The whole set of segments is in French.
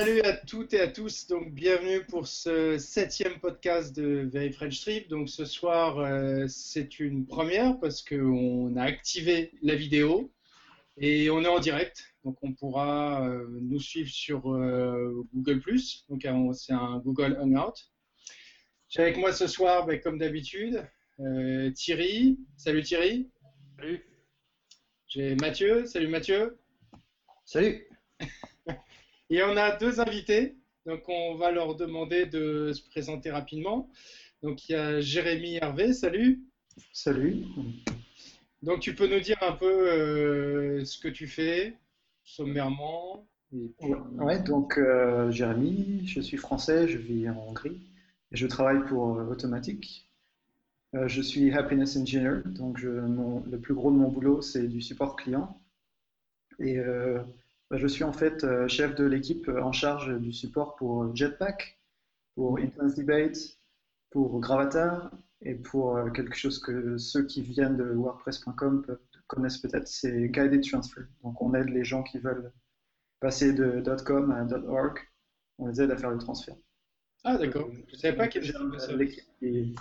salut à toutes et à tous. Donc, bienvenue pour ce septième podcast de Very French Trip. Donc, ce soir, euh, c'est une première parce qu'on a activé la vidéo et on est en direct. Donc, on pourra euh, nous suivre sur euh, Google+. Donc, c'est un Google Hangout. J'ai avec moi ce soir, ben, comme d'habitude, Thierry. Salut Thierry. Salut. J'ai Mathieu. Salut Mathieu. Salut. Et on a deux invités, donc on va leur demander de se présenter rapidement. Donc il y a Jérémy Hervé, salut. Salut. Donc tu peux nous dire un peu euh, ce que tu fais, sommairement. Ouais, donc euh, Jérémy, je suis français, je vis en Hongrie et je travaille pour euh, Automatic. je suis Happiness Engineer, donc je, le plus gros de mon boulot c'est du support client. Et je suis en fait euh, chef de l'équipe euh, en charge du support pour Jetpack, pour Intense Debate, pour Gravatar et pour euh, quelque chose que ceux qui viennent de WordPress.com connaissent peut-être, c'est Guided Transfer. Donc on aide les gens qui veulent passer de .com à .org, on les aide à faire le transfert. Ah d'accord, je ne savais pas qu'il y avait l'équipe qui,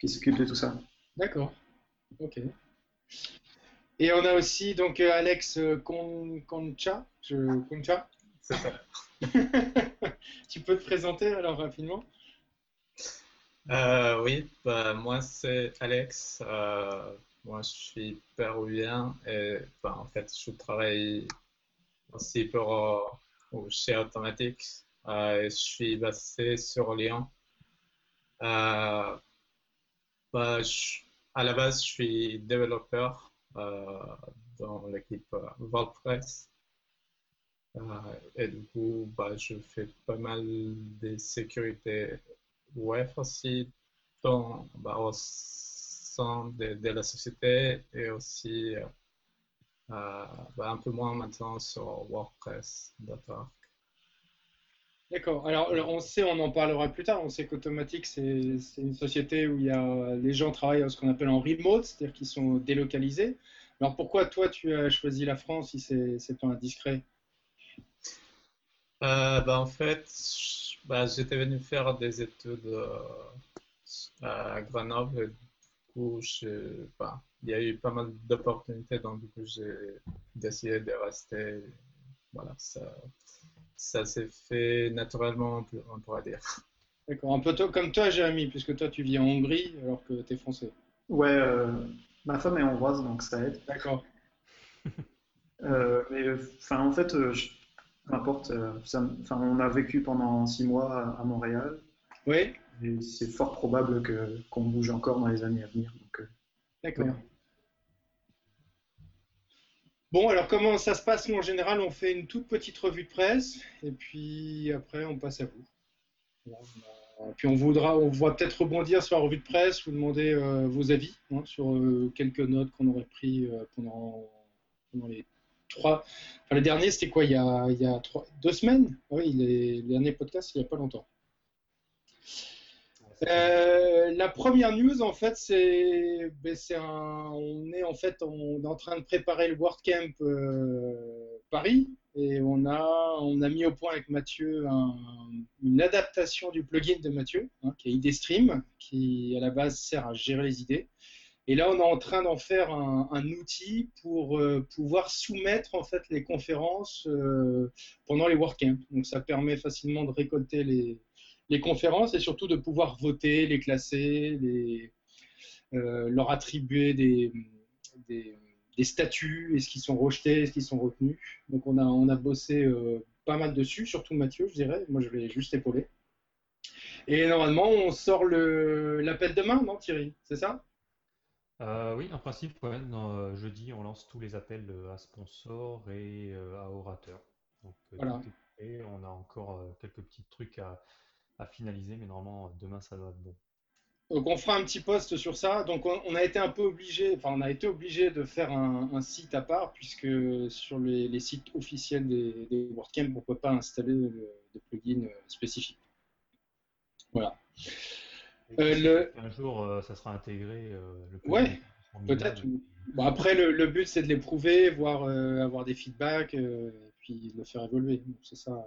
qui s'occupe de tout ça. D'accord, ok. Et on a aussi donc euh, Alex euh, Concha. Je... Concha C'est ça. tu peux te présenter alors rapidement? Euh, Oui, bah, moi c'est Alex. moi je suis péruvien et bah, en fait je travaille aussi pour chez Automatics. et je suis basé sur Lyon. Bah, à la base je suis développeur dans l'équipe euh, WordPress. Euh, et du coup, bah, je fais pas mal de sécurité web aussi dans, bah, au sein de, la société et aussi bah, un peu moins maintenant sur. D'accord. Alors, on sait, on en parlera plus tard. On sait qu'Automatic, c'est une société où il y a, les gens travaillent ce qu'on appelle en remote, c'est-à-dire qu'ils sont délocalisés. Alors, pourquoi toi, tu as choisi la France si c'est pas indiscret? Euh, bah, En fait, bah, j'étais venu faire des études euh, à Grenoble. du coup, bah, il y a eu pas mal d'opportunités, donc du coup, j'ai décidé de rester. Voilà, ça ça s'est fait naturellement, on pourrait dire. D'accord, un peu comme toi, Jérémy, puisque toi, tu vis en Hongrie alors que tu es français. Ouais, euh, ma femme est hongroise, donc ça aide. D'accord. euh, mais enfin, en fait, peu importe. Euh, enfin, on a vécu pendant six mois à, Montréal. Oui. Et c'est fort probable que qu'on bouge encore dans les années à venir. D'accord. Bon, alors comment ça se passe? Nous, en général, on fait une toute petite revue de presse et puis après, on passe à vous. puis on voudra, on va peut-être rebondir sur la revue de presse, vous demander euh, vos avis hein, sur euh, quelques notes qu'on aurait pris euh, pendant, les trois. Enfin, le dernier, c'était quoi? Il y a, deux semaines? Oui, les, les derniers podcasts, il n'y a pas longtemps. Euh, la première news, en fait, c'est, ben, on est en fait, en train de préparer le WordCamp euh, Paris et on a, on a mis au point avec Mathieu une adaptation du plugin de Mathieu, hein, qui est IDStream, qui à la base sert à gérer les idées. Et là, on est en train d'en faire un, outil pour euh, pouvoir soumettre en fait les conférences pendant les WordCamp. Donc, ça permet facilement de récolter les les conférences et surtout de pouvoir voter, les classer, les, euh, leur attribuer des, des, statuts, est-ce qu'ils sont rejetés, est-ce qu'ils sont retenus. Donc on a, on a bossé euh, pas mal dessus, surtout Mathieu, je dirais. Moi, je vais juste épauler. Et normalement, on sort l'appel demain, non Thierry? C'est ça? Euh, oui, en principe, jeudi, on lance tous les appels à sponsors et à orateurs. Donc, voilà. et on a encore quelques petits trucs à, à finaliser, mais normalement demain ça doit être bon. Donc on fera un petit post sur ça. Donc on, a été un peu obligé, enfin on a été obligé de faire un, site à part puisque sur les, sites officiels des, des WordCamp on peut pas installer de plugins spécifiques. Voilà. Euh, un jour euh, ça sera intégré. Euh, le ouais, peut-être. Bon, après le, but c'est de l'éprouver, voir avoir des feedbacks, et puis le faire évoluer. C'est ça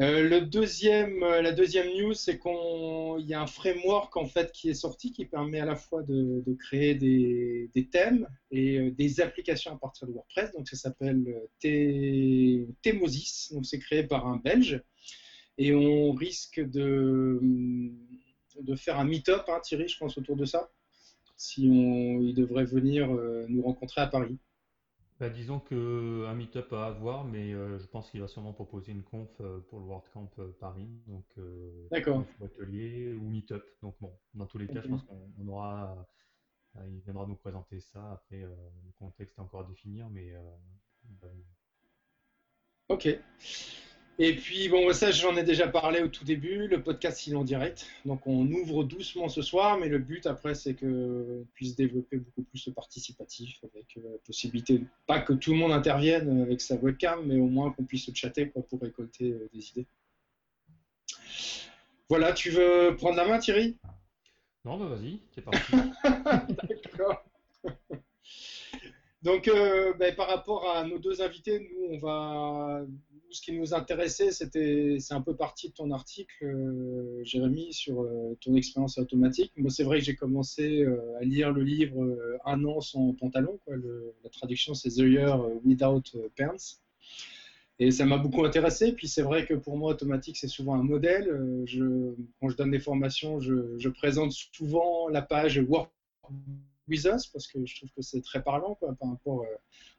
Euh, le deuxième, euh, la deuxième news, c'est qu'il y a un framework en fait qui est sorti qui permet à la fois de, créer des, thèmes et euh, des applications à partir de WordPress. Donc ça s'appelle Themosis. Donc c'est créé par un Belge et on risque de, de faire un meet-up, hein, Thierry, je pense autour de ça. Si on, devrait venir nous rencontrer à Paris. Bah, disons qu'un meet-up à avoir, mais euh, je pense qu'il va sûrement proposer une conf euh, pour le WordCamp euh, Paris. Donc, D'accord. atelier ou meet-up. Donc, bon, dans tous les cas, je pense qu'on aura. il viendra nous présenter ça. Après, le contexte est encore à définir, mais. Bah, ok. Et puis, bon, ça, j'en ai déjà parlé au tout début, le podcast il est en direct. Donc, on ouvre doucement ce soir, mais le but après, c'est qu'on puisse développer beaucoup plus le participatif avec la euh, possibilité, pas que tout le monde intervienne avec sa webcam, mais au moins qu'on puisse se chatter pour récolter euh, des idées. Voilà, tu veux prendre la main, Thierry? Non, bah vas-y, c'est parti. D'accord. Donc, euh, ben, par rapport à nos deux invités, nous, on va ce qui nous intéressait, c'était, c'est un peu parti de ton article, euh, Jérémy, sur euh, ton expérience automatique. Moi, c'est vrai que j'ai commencé euh, à lire le livre Un an sans pantalon. Quoi. la traduction, c'est The Year Without Pants. Et ça m'a beaucoup intéressé. Puis c'est vrai que pour moi, automatique, c'est souvent un modèle. Quand je donne des formations, je, présente souvent la page Work parce que je trouve que c'est très parlant par rapport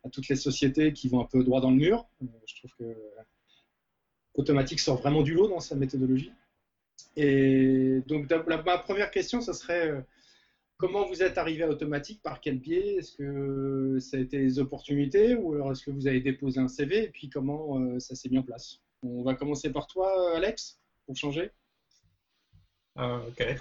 à toutes les sociétés qui vont un peu droit dans le mur. Euh, je trouve que Automatique sort vraiment du lot dans sa méthodologie. Et donc ma première question, ce serait euh, comment vous êtes arrivé à Automatique, par quel biais? Est-ce que ça a été des opportunités ou alors est-ce que vous avez déposé un CV et puis comment euh, ça s'est mis en place? On va commencer par toi, Alex, pour changer. ok.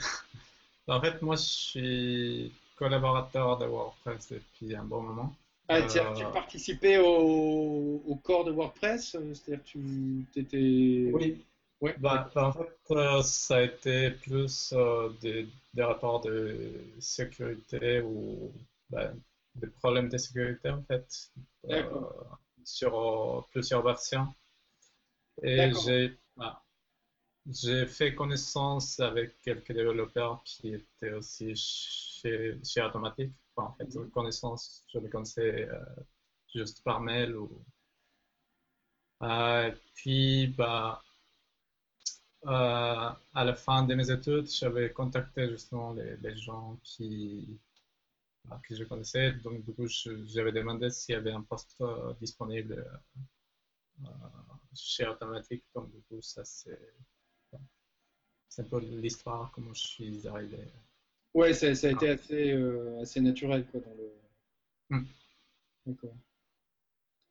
En fait, moi, je suis collaborateur de WordPress depuis un bon moment. Ah, tu euh, participé au, au, corps de WordPress euh, C'est-à-dire que tu étais. Oui. Ouais. Bah, bah, en fait, euh, ça a été plus des, des, rapports de sécurité ou bah, des problèmes de sécurité en fait sur plusieurs versions. Et j'ai bah, j'ai fait connaissance avec quelques développeurs qui étaient aussi chez, chez Automatic en fait, connaissance, je les connaissais euh, juste par mail. Ou... Euh, puis, bah, euh, à la fin de mes études, j'avais contacté justement les, gens qui, bah, que je connaissais. Donc, du coup, j'avais demandé s'il y avait un poste disponible chez Automatic. Donc, du coup, ça, c'est un peu l'histoire, comment je suis arrivé. Ouais, ça, ça, a été assez, euh, assez naturel quoi, dans le. Hmm. D'accord.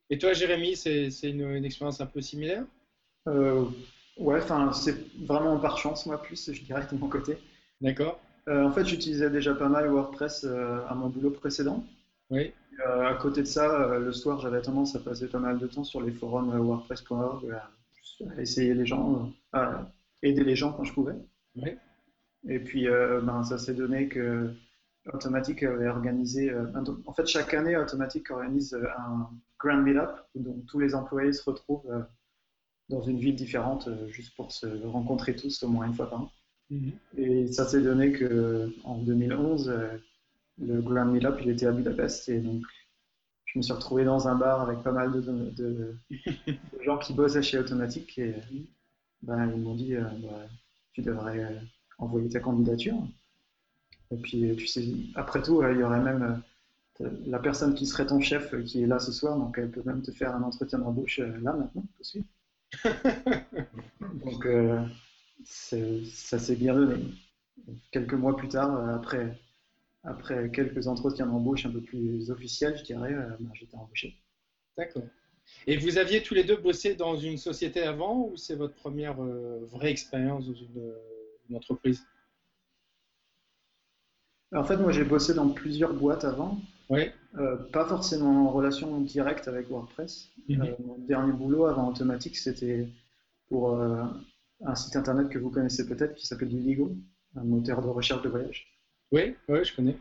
Et toi, Jérémy, c'est une, une, expérience un peu similaire? Euh, Ouais, enfin, c'est vraiment par chance, moi, plus, je dirais, de mon côté. D'accord. Euh, en fait, j'utilisais déjà pas mal WordPress euh, à mon boulot précédent. Oui. à côté de ça, le soir, j'avais tendance à passer pas mal de temps sur les forums WordPress.org, à essayer les gens, à aider les gens quand je pouvais. Oui. Et puis, euh, ben, ça s'est donné que Automatic avait organisé. Euh, en fait, chaque année, Automatic organise euh, un Grand Meetup où tous les employés se retrouvent dans une ville différente juste pour se rencontrer tous au moins une fois par an. Mhm. Et ça s'est donné que en 2011, le Grand Meetup il était à Budapest et donc je me suis retrouvé dans un bar avec pas mal de, de, gens qui bossaient chez Automatic et ben, ils m'ont dit bah, tu devrais envoyer ta candidature. Et puis, tu sais, après tout, il y aurait même euh, la personne qui serait ton chef euh, qui est là ce soir, donc elle peut même te faire un entretien d'embauche euh, là maintenant aussi. donc ça s'est bien donné. Quelques mois plus tard, après, après quelques entretiens d'embauche un peu plus officiels, je dirais, ben, j'étais embauché. D'accord. Et vous aviez tous les deux bossé dans une société avant ou c'est votre première vraie expérience dans une entreprise? En fait, moi, j'ai bossé dans plusieurs boîtes avant. Euh, pas forcément en relation directe avec WordPress. Mhm. Euh, mon dernier boulot avant Automatique, c'était pour euh, un site internet que vous connaissez peut-être qui s'appelle Ligo, un moteur de recherche de voyage. Oui, oui, je connais.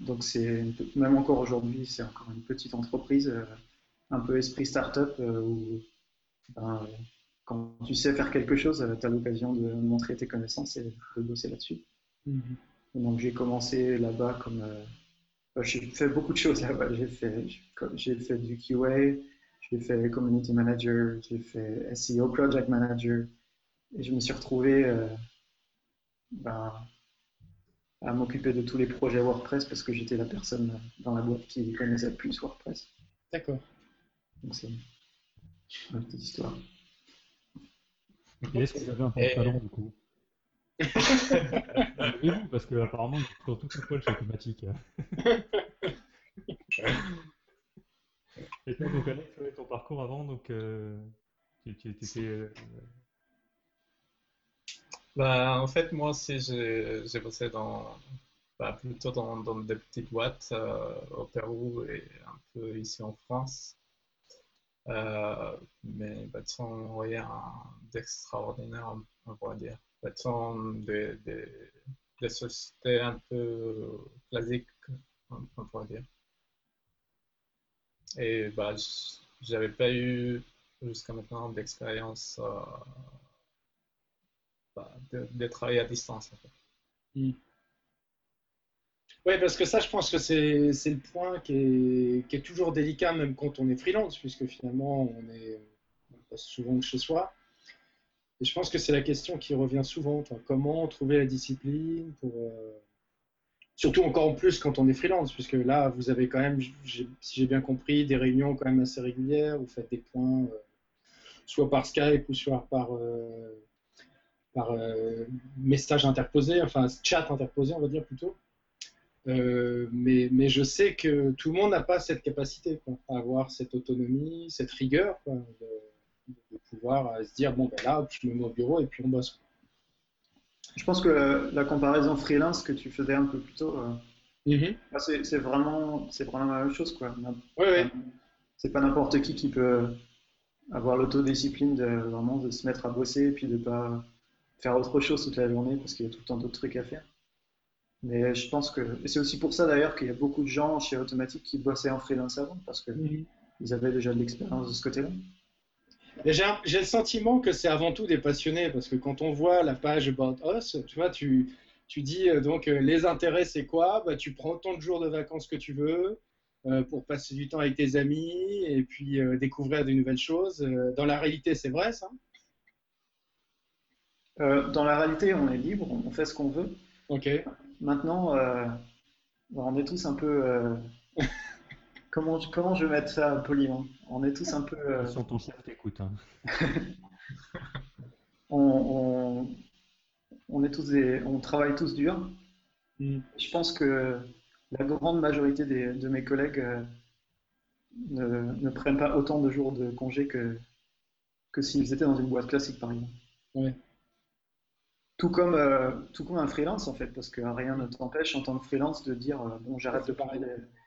donc c'est même encore aujourd'hui, c'est encore une petite entreprise un peu esprit startup où ben, quand tu sais faire quelque chose, tu as l'occasion de montrer tes connaissances et de bosser là-dessus. Mhm. Donc j'ai commencé là-bas comme j'ai fait beaucoup de choses là-bas. J'ai fait, fait du QA, j'ai fait Community Manager, j'ai fait SEO Project Manager. Et je me suis retrouvé euh, ben, à m'occuper de tous les projets WordPress parce que j'étais la personne dans la boîte qui connaissait le plus WordPress. D'accord. Donc c'est une petite histoire. Et est-ce que vous avez un pantalon du coup oui, parce que apparemment, quand tout le poil chez automatique. Et toi, donc Alex, ton parcours avant, donc euh, tu, tu étais. Euh, bah, en fait, moi aussi, j'ai bossé dans, bah, plutôt dans, dans, des petites boîtes euh, au Pérou et un peu ici en France. Mais bah, sans rien d'extraordinaire, on pourrait dire. Sont des, des, des, sociétés un peu classiques, on pourrait dire. Et bah, j'avais pas eu jusqu'à maintenant d'expérience euh, bah, de, travailler à distance. Hmm. Oui, parce que ça, je pense que c'est le point qui est, qui est, toujours délicat, même quand on est freelance, puisque finalement, on est passe souvent chez soi. Et je pense que c'est la question qui revient souvent. comment trouver la discipline pour. Euh, surtout encore en plus quand on est freelance, puisque là, vous avez quand même, si j'ai bien compris, des réunions quand même assez régulières. Vous faites des points, euh, soit par Skype ou soit par, euh, par message interposé, enfin chat interposé, on va dire plutôt. Mais, mais, je sais que tout le monde n'a pas cette capacité, à avoir cette autonomie, cette rigueur de pouvoir euh, se dire bon ben là je me mets au bureau et puis on bosse. Je pense que la comparaison freelance que tu faisais un peu plus tôt, euh, bah, c'est vraiment, c'est vraiment la même chose quoi. C'est pas n'importe qui qui peut avoir l'autodiscipline de vraiment de se mettre à bosser et puis de pas faire autre chose toute la journée parce qu'il y a tout le temps d'autres trucs à faire. Mais je pense que c'est aussi pour ça d'ailleurs qu'il y a beaucoup de gens chez Automatic qui bossaient en freelance avant parce que mm-hmm. ils avaient déjà de l'expérience de ce côté-là. J'ai le sentiment que c'est avant tout des passionnés, parce que quand on voit la page About Us, tu vois, tu, tu dis euh, donc euh, les intérêts c'est quoi? Bah, Tu prends tant de jours de vacances que tu veux euh, pour passer du temps avec tes amis et puis découvrir de nouvelles choses. dans la réalité, c'est vrai ça? Dans la réalité, on est libre, on fait ce qu'on veut. Ok. Maintenant, on est tous un peu comment, comment je vais mettre ça poliment On est tous un peu. Euh... Sur ton chef t'écoute. Hein. on, on, est tous on travaille tous dur. Mm. Je pense que la grande majorité des, de mes collègues euh, ne, ne, prennent pas autant de jours de congé que, que s'ils étaient dans une boîte classique, par exemple. Oui. Tout comme, euh, tout comme un freelance, en fait, parce que rien ne t'empêche en tant que freelance de dire euh, bon, j'arrête de parler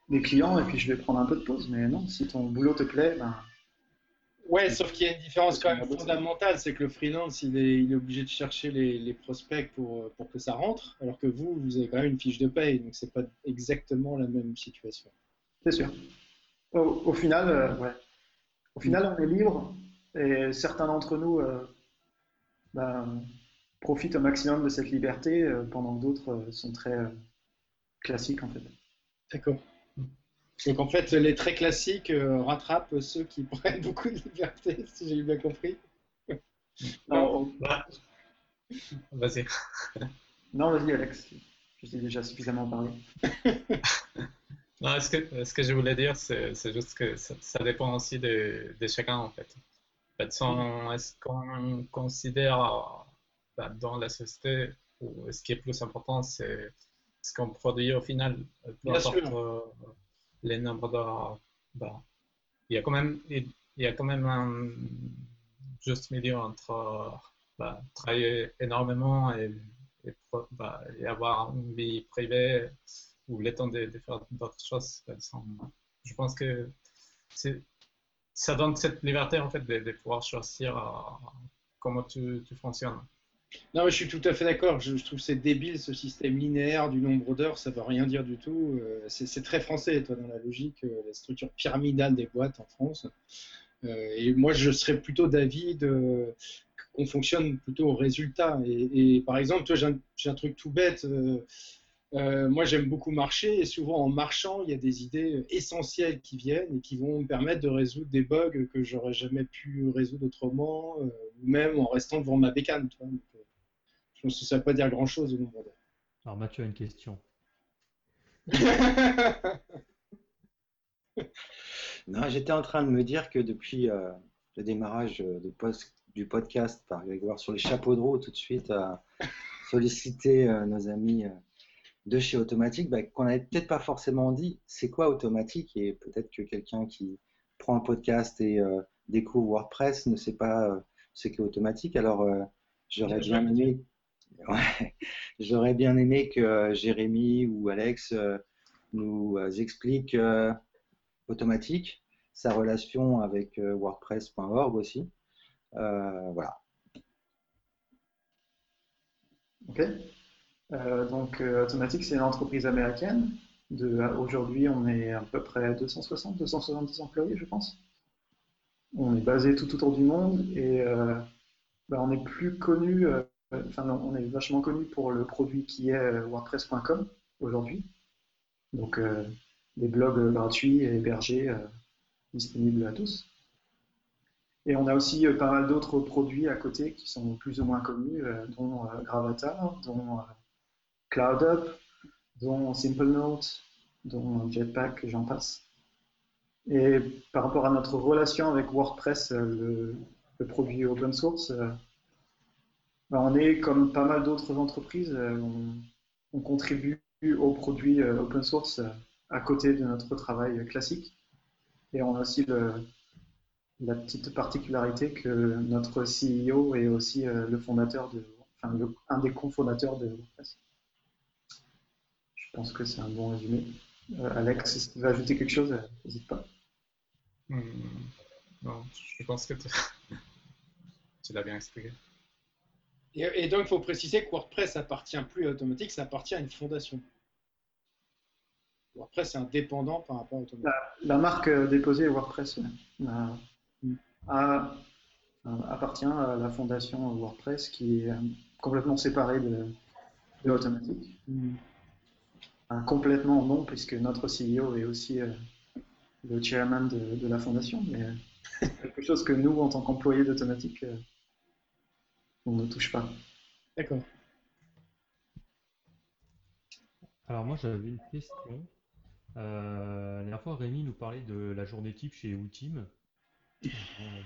des clients et puis je vais prendre un peu de pause. Mais non, si ton boulot te plaît, ben. Ouais, sauf qu'il y a une différence quand même fondamentale, c'est que le freelance, il est, il est obligé de chercher les, les, prospects pour, pour que ça rentre, alors que vous, vous avez quand même une fiche de paye, donc c'est pas exactement la même situation. C'est sûr. Au, final, euh, ouais. Au final, on est libre et certains d'entre nous euh, ben, profitent au maximum de cette liberté, euh, pendant que d'autres sont très classiques en fait. D'accord. Donc en fait, les traits classiques euh, rattrapent ceux qui prennent beaucoup de liberté, si j'ai bien compris. Non, vas-y. Non, vas-y Alex, je t'ai déjà suffisamment parlé. non, ce que, ce que je voulais dire, c'est juste que ça, dépend aussi de, de, chacun en fait. est-ce qu'on considère bah, dans la société, ou ce qui est plus important, c'est ce qu'on produit au final, peu importe euh, les nombres d'heures. Bah, il y a quand même, il y a quand même un juste milieu entre bah, travailler énormément et, bah, et, avoir une vie privée ou le temps de, faire d'autres choses. Je pense que ça donne cette liberté en fait de, pouvoir choisir euh, comment tu, tu fonctionnes. Non, je suis tout à fait d'accord. Je, trouve c'est débile ce système linéaire du nombre d'heures, ça veut rien dire du tout. Euh, c'est très français, toi, dans la logique, euh, la structure pyramidale des boîtes en France. Euh, et moi, je serais plutôt d'avis qu'on fonctionne plutôt au résultat. Et, par exemple, toi, j'ai un, truc tout bête. moi, j'aime beaucoup marcher et souvent en marchant, il y a des idées essentielles qui viennent et qui vont me permettre de résoudre des bugs que j'aurais jamais pu résoudre autrement, ou même en restant devant ma bécane. Je pense que ça ne veut pas dire grand-chose au nombre d'heures. Alors Mathieu a une question. non, j'étais en train de me dire que depuis euh, le démarrage du podcast par Grégoire sur les chapeaux de roue, tout de suite à solliciter euh, nos amis euh, de chez Automatique, bah, qu'on n'avait peut-être pas forcément dit c'est quoi Automatique? Et peut-être que quelqu'un qui prend un podcast et découvre WordPress ne sait pas ce qu'est Automatique. Alors j'aurais bien aimé J'aurais bien aimé que euh, Jérémy ou Alex euh, nous euh, expliquent automatique sa relation avec WordPress.org aussi. voilà. Ok. donc Automatique, c'est une entreprise américaine. Aujourd'hui, on est à peu près 260, 270 employés, je pense. On est basé tout autour du monde et bah, on est plus connu on est vachement connu pour le produit qui est euh, WordPress.com aujourd'hui. Donc, euh, des blogs gratuits et hébergés euh, disponibles à tous. Et on a aussi pas mal d'autres produits à côté qui sont plus ou moins connus, dont Gravatar, dont CloudUp, dont SimpleNote, dont Jetpack, j'en passe. Et par rapport à notre relation avec WordPress, le produit open source, on est comme pas mal d'autres entreprises, euh, on, contribue aux produits euh, open source euh, à côté de notre travail classique. Et on a aussi la petite particularité que notre CEO est aussi le fondateur de, enfin, un des cofondateurs de WordPress. Je pense que c'est un bon résumé. Alex, si tu veux ajouter quelque chose, n'hésite pas. Hmm. non, je pense que tu l'as bien expliqué. Et, donc, il faut préciser que WordPress appartient plus à Automatique, ça appartient à une fondation. WordPress est indépendant par rapport à Automatique. La, marque euh, déposée WordPress mm. appartient à la fondation WordPress qui est euh, complètement séparée de, Automatique. Mm. complètement non, puisque notre CEO est aussi euh, le chairman de, la fondation, mais quelque chose que nous, en tant qu'employés d'Automatique, on ne touche pas. D'accord. Alors moi j'avais une question. Euh, la dernière fois Rémi nous parlait de la journée type chez Ultime. Euh,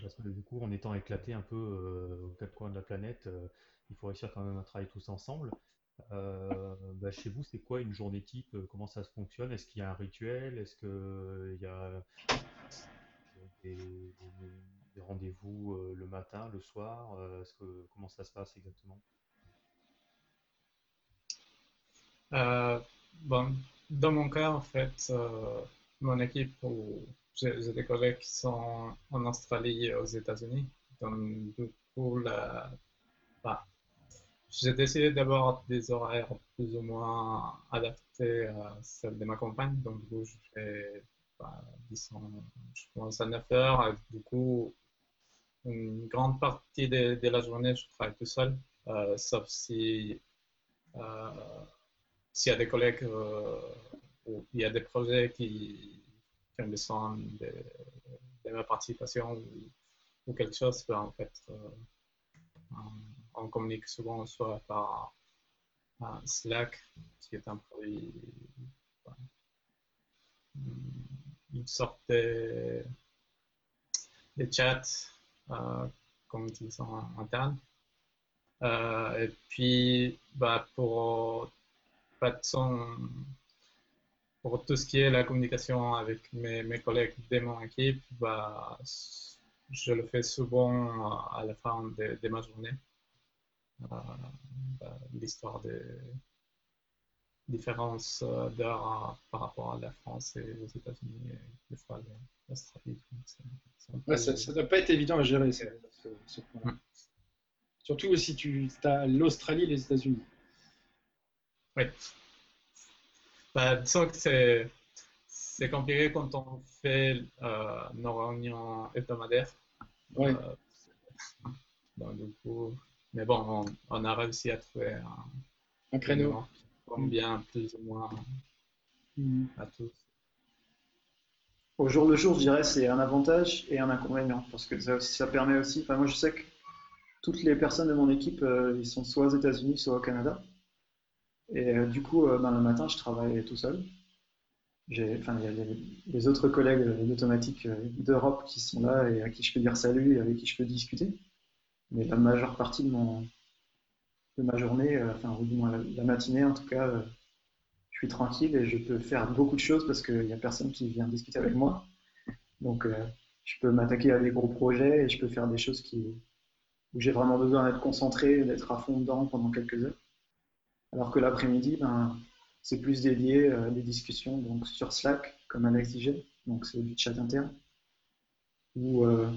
parce que du coup en étant éclaté un peu euh, aux quatre coins de la planète, il faut réussir quand même à travailler tous ensemble. Bah, chez vous, c'est quoi une journée type? Comment ça se fonctionne? Est-ce qu'il y a un rituel? Est-ce qu'il y a des, des rendez-vous euh, le matin, le soir euh, Comment ça se passe exactement? Euh, bon, Dans mon cas, en fait, mon équipe, j'ai des collègues qui sont en Australie et aux États-Unis. Donc, bah, j'ai décidé d'avoir des horaires plus ou moins adaptés à celles de ma compagne. Donc, du coup, je fais, bah, je commence à 9 heures. du coup, une grande partie de, la journée, je travaille tout seul, euh, sauf si euh, s'il y a des collègues euh, ou il y a des projets qui, qui ont besoin de, ma participation ou, quelque chose, ben, en fait, on communique souvent soit par Slack, qui est un produit, une sorte de, de chat euh, comme utilisant interne. Euh, et puis, bah, pour, pour tout ce qui est la communication avec mes, mes collègues de mon équipe, bah, je le fais souvent à la fin de, ma journée. Euh, bah, l'histoire des différences d'heures par rapport à la France et aux États-Unis et des fois ça ne doit pas être évident à gérer ce, point-là. Surtout si tu as l'Australie et les États-Unis. Oui. Bah, disons que c'est, c'est compliqué quand on fait euh, nos réunions hebdomadaires. Oui. Euh, du coup, mais bon, on, a réussi à trouver un, un créneau. Combien plus ou moins mm. à tous. Au jour le jour, je dirais, c'est un avantage et un inconvénient parce que ça, permet aussi. Enfin, moi, je sais que toutes les personnes de mon équipe, euh, ils sont soit aux États-Unis, soit au Canada. Et euh, du coup, euh, ben, le matin, je travaille tout seul. Il y a les, autres collègues d'automatique d'Europe qui sont là et à qui je peux dire salut et avec qui je peux discuter. Mais la majeure partie de, mon, de ma journée, enfin, ou du moins la, matinée en tout cas, tranquille et je peux faire beaucoup de choses parce qu'il n'y a personne qui vient discuter avec moi. Donc, je peux m'attaquer à des gros projets et je peux faire des choses qui, où j'ai vraiment besoin d'être concentré, d'être à fond dedans pendant quelques heures. Alors que l'après-midi, ben, c'est plus dédié à des discussions donc sur Slack, comme Alex disait, donc c'est du chat interne. Ou, euh,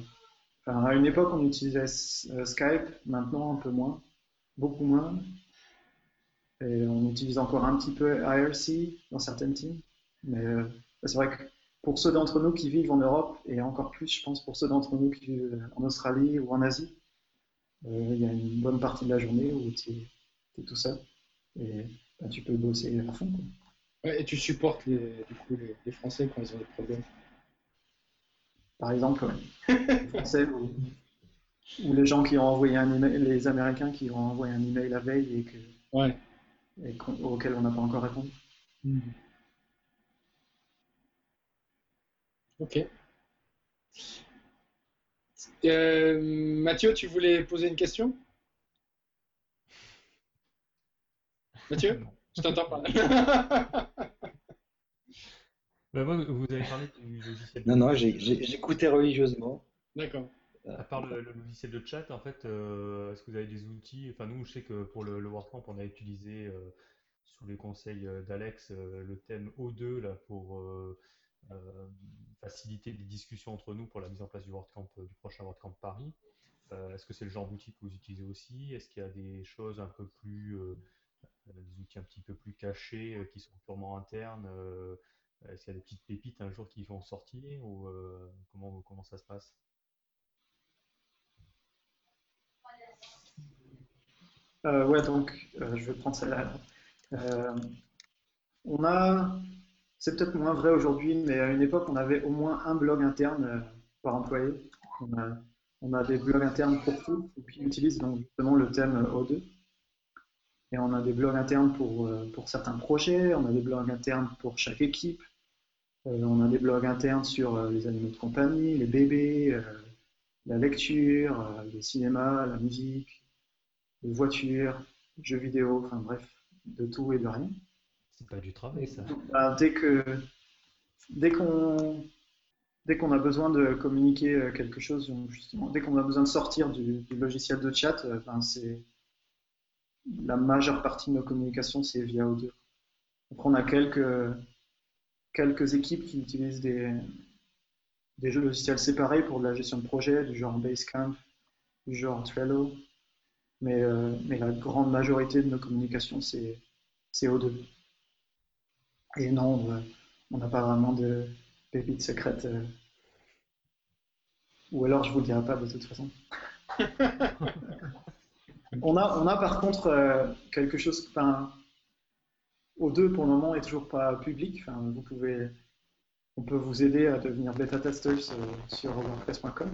à une époque, on utilisait euh, Skype, maintenant un peu moins, beaucoup moins. Et on utilise encore un petit peu IRC dans certaines teams. Mais euh, c'est vrai que pour ceux d'entre nous qui vivent en Europe, et encore plus, je pense, pour ceux d'entre nous qui vivent en Australie ou en Asie, euh, il y a une bonne partie de la journée où tu es, tout seul et bah, tu peux bosser à fond. et tu supportes les, les, Français quand ils ont des problèmes? Par exemple, les Français ou, les gens qui ont envoyé un email, les Américains qui ont envoyé un email la veille et, que, ouais. Et auquel on n'a pas encore répondu. Hmm. Ok. Euh, Mathieu, tu voulais poser une question? Mathieu? Je t'entends pas. moi, vous avez parlé du logiciel. Non, non, j'écoutais religieusement. D'accord. À part le, logiciel de chat, en fait, euh, est-ce que vous avez des outils? Enfin, nous, je sais que pour le, WordCamp, on a utilisé, euh, sous les conseils d'Alex, le thème O2 là, pour euh, faciliter les discussions entre nous pour la mise en place du WordCamp, euh, du prochain WordCamp Paris. Euh, est-ce que c'est le genre d'outil que vous utilisez aussi? Est-ce qu'il y a des choses un peu plus, des outils un petit peu plus cachés qui sont purement internes Est-ce qu'il y a des petites pépites un jour qui vont sortir ou comment, comment ça se passe? Ouais, donc je vais prendre celle-là. on a c'est peut-être moins vrai aujourd'hui, mais à une époque, on avait au moins un blog interne euh, par employé. On a, des blogs internes pour tout, qui utilisent donc justement le thème euh, O2. Et on a des blogs internes pour, euh, certains projets, on a des blogs internes pour chaque équipe, on a des blogs internes sur les animaux de compagnie, les bébés, la lecture, le cinéma, la musique, voitures, jeux vidéo, enfin bref, de tout et de rien. C'est pas du travail, ça. Bah, dès que dès qu'on dès qu'on a besoin de communiquer euh, quelque chose, justement, dès qu'on a besoin de sortir du, logiciel de chat, euh, ben, c'est la majeure partie de nos communications, c'est via O2. Donc on a quelques quelques équipes qui utilisent des des jeux logiciels séparés pour de la gestion de projet, du genre Basecamp, du genre Trello, mais, euh, mais la grande majorité de nos communications, c'est O2. Et non, on n'a pas vraiment de pépites secrètes. Euh. Ou alors je vous le dirai pas de toute façon. on, a, on a par contre euh, quelque chose. Enfin, aux deux pour le moment est toujours pas public. Enfin, vous pouvez, on peut vous aider à devenir bêta testers sur WordPress.com.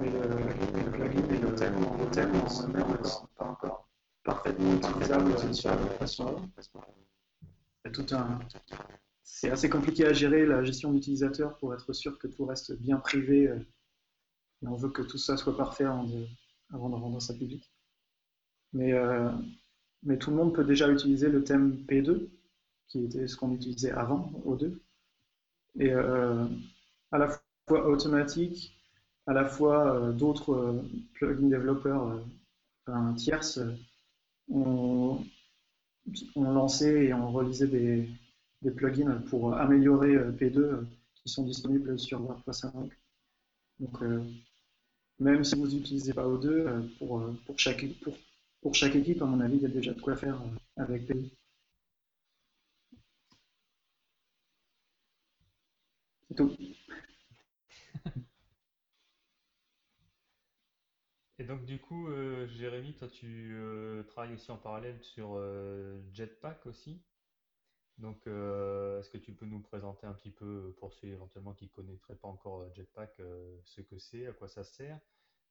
Mais le, plugin le thème, le thème en soi-même ne sont pas encore parfaitement sur WordPress tout un. C'est assez compliqué à gérer la gestion d'utilisateur pour être sûr que tout reste bien privé. Euh, et on veut que tout ça soit parfait avant de, avant de rendre ça public. Mais, euh, mais tout le monde peut déjà utiliser le thème P2, qui était ce qu'on utilisait avant, O2. Et euh, à la fois automatique, à la fois d'autres plugin développeurs enfin, tierces ont, on lançait et on relisait des, plugins pour améliorer euh, P2 euh, qui sont disponibles sur WordPress 5. Donc, euh, même si vous n'utilisez pas O2, pour, chaque, pour, chaque équipe, à mon avis, il y a déjà de quoi faire avec PI. C'est tout. Et donc du coup, euh, Jérémy, toi tu euh, travailles aussi en parallèle sur euh, Jetpack aussi. Donc est-ce que tu peux nous présenter un petit peu, pour ceux éventuellement qui ne connaîtraient pas encore Jetpack, ce que c'est, à quoi ça sert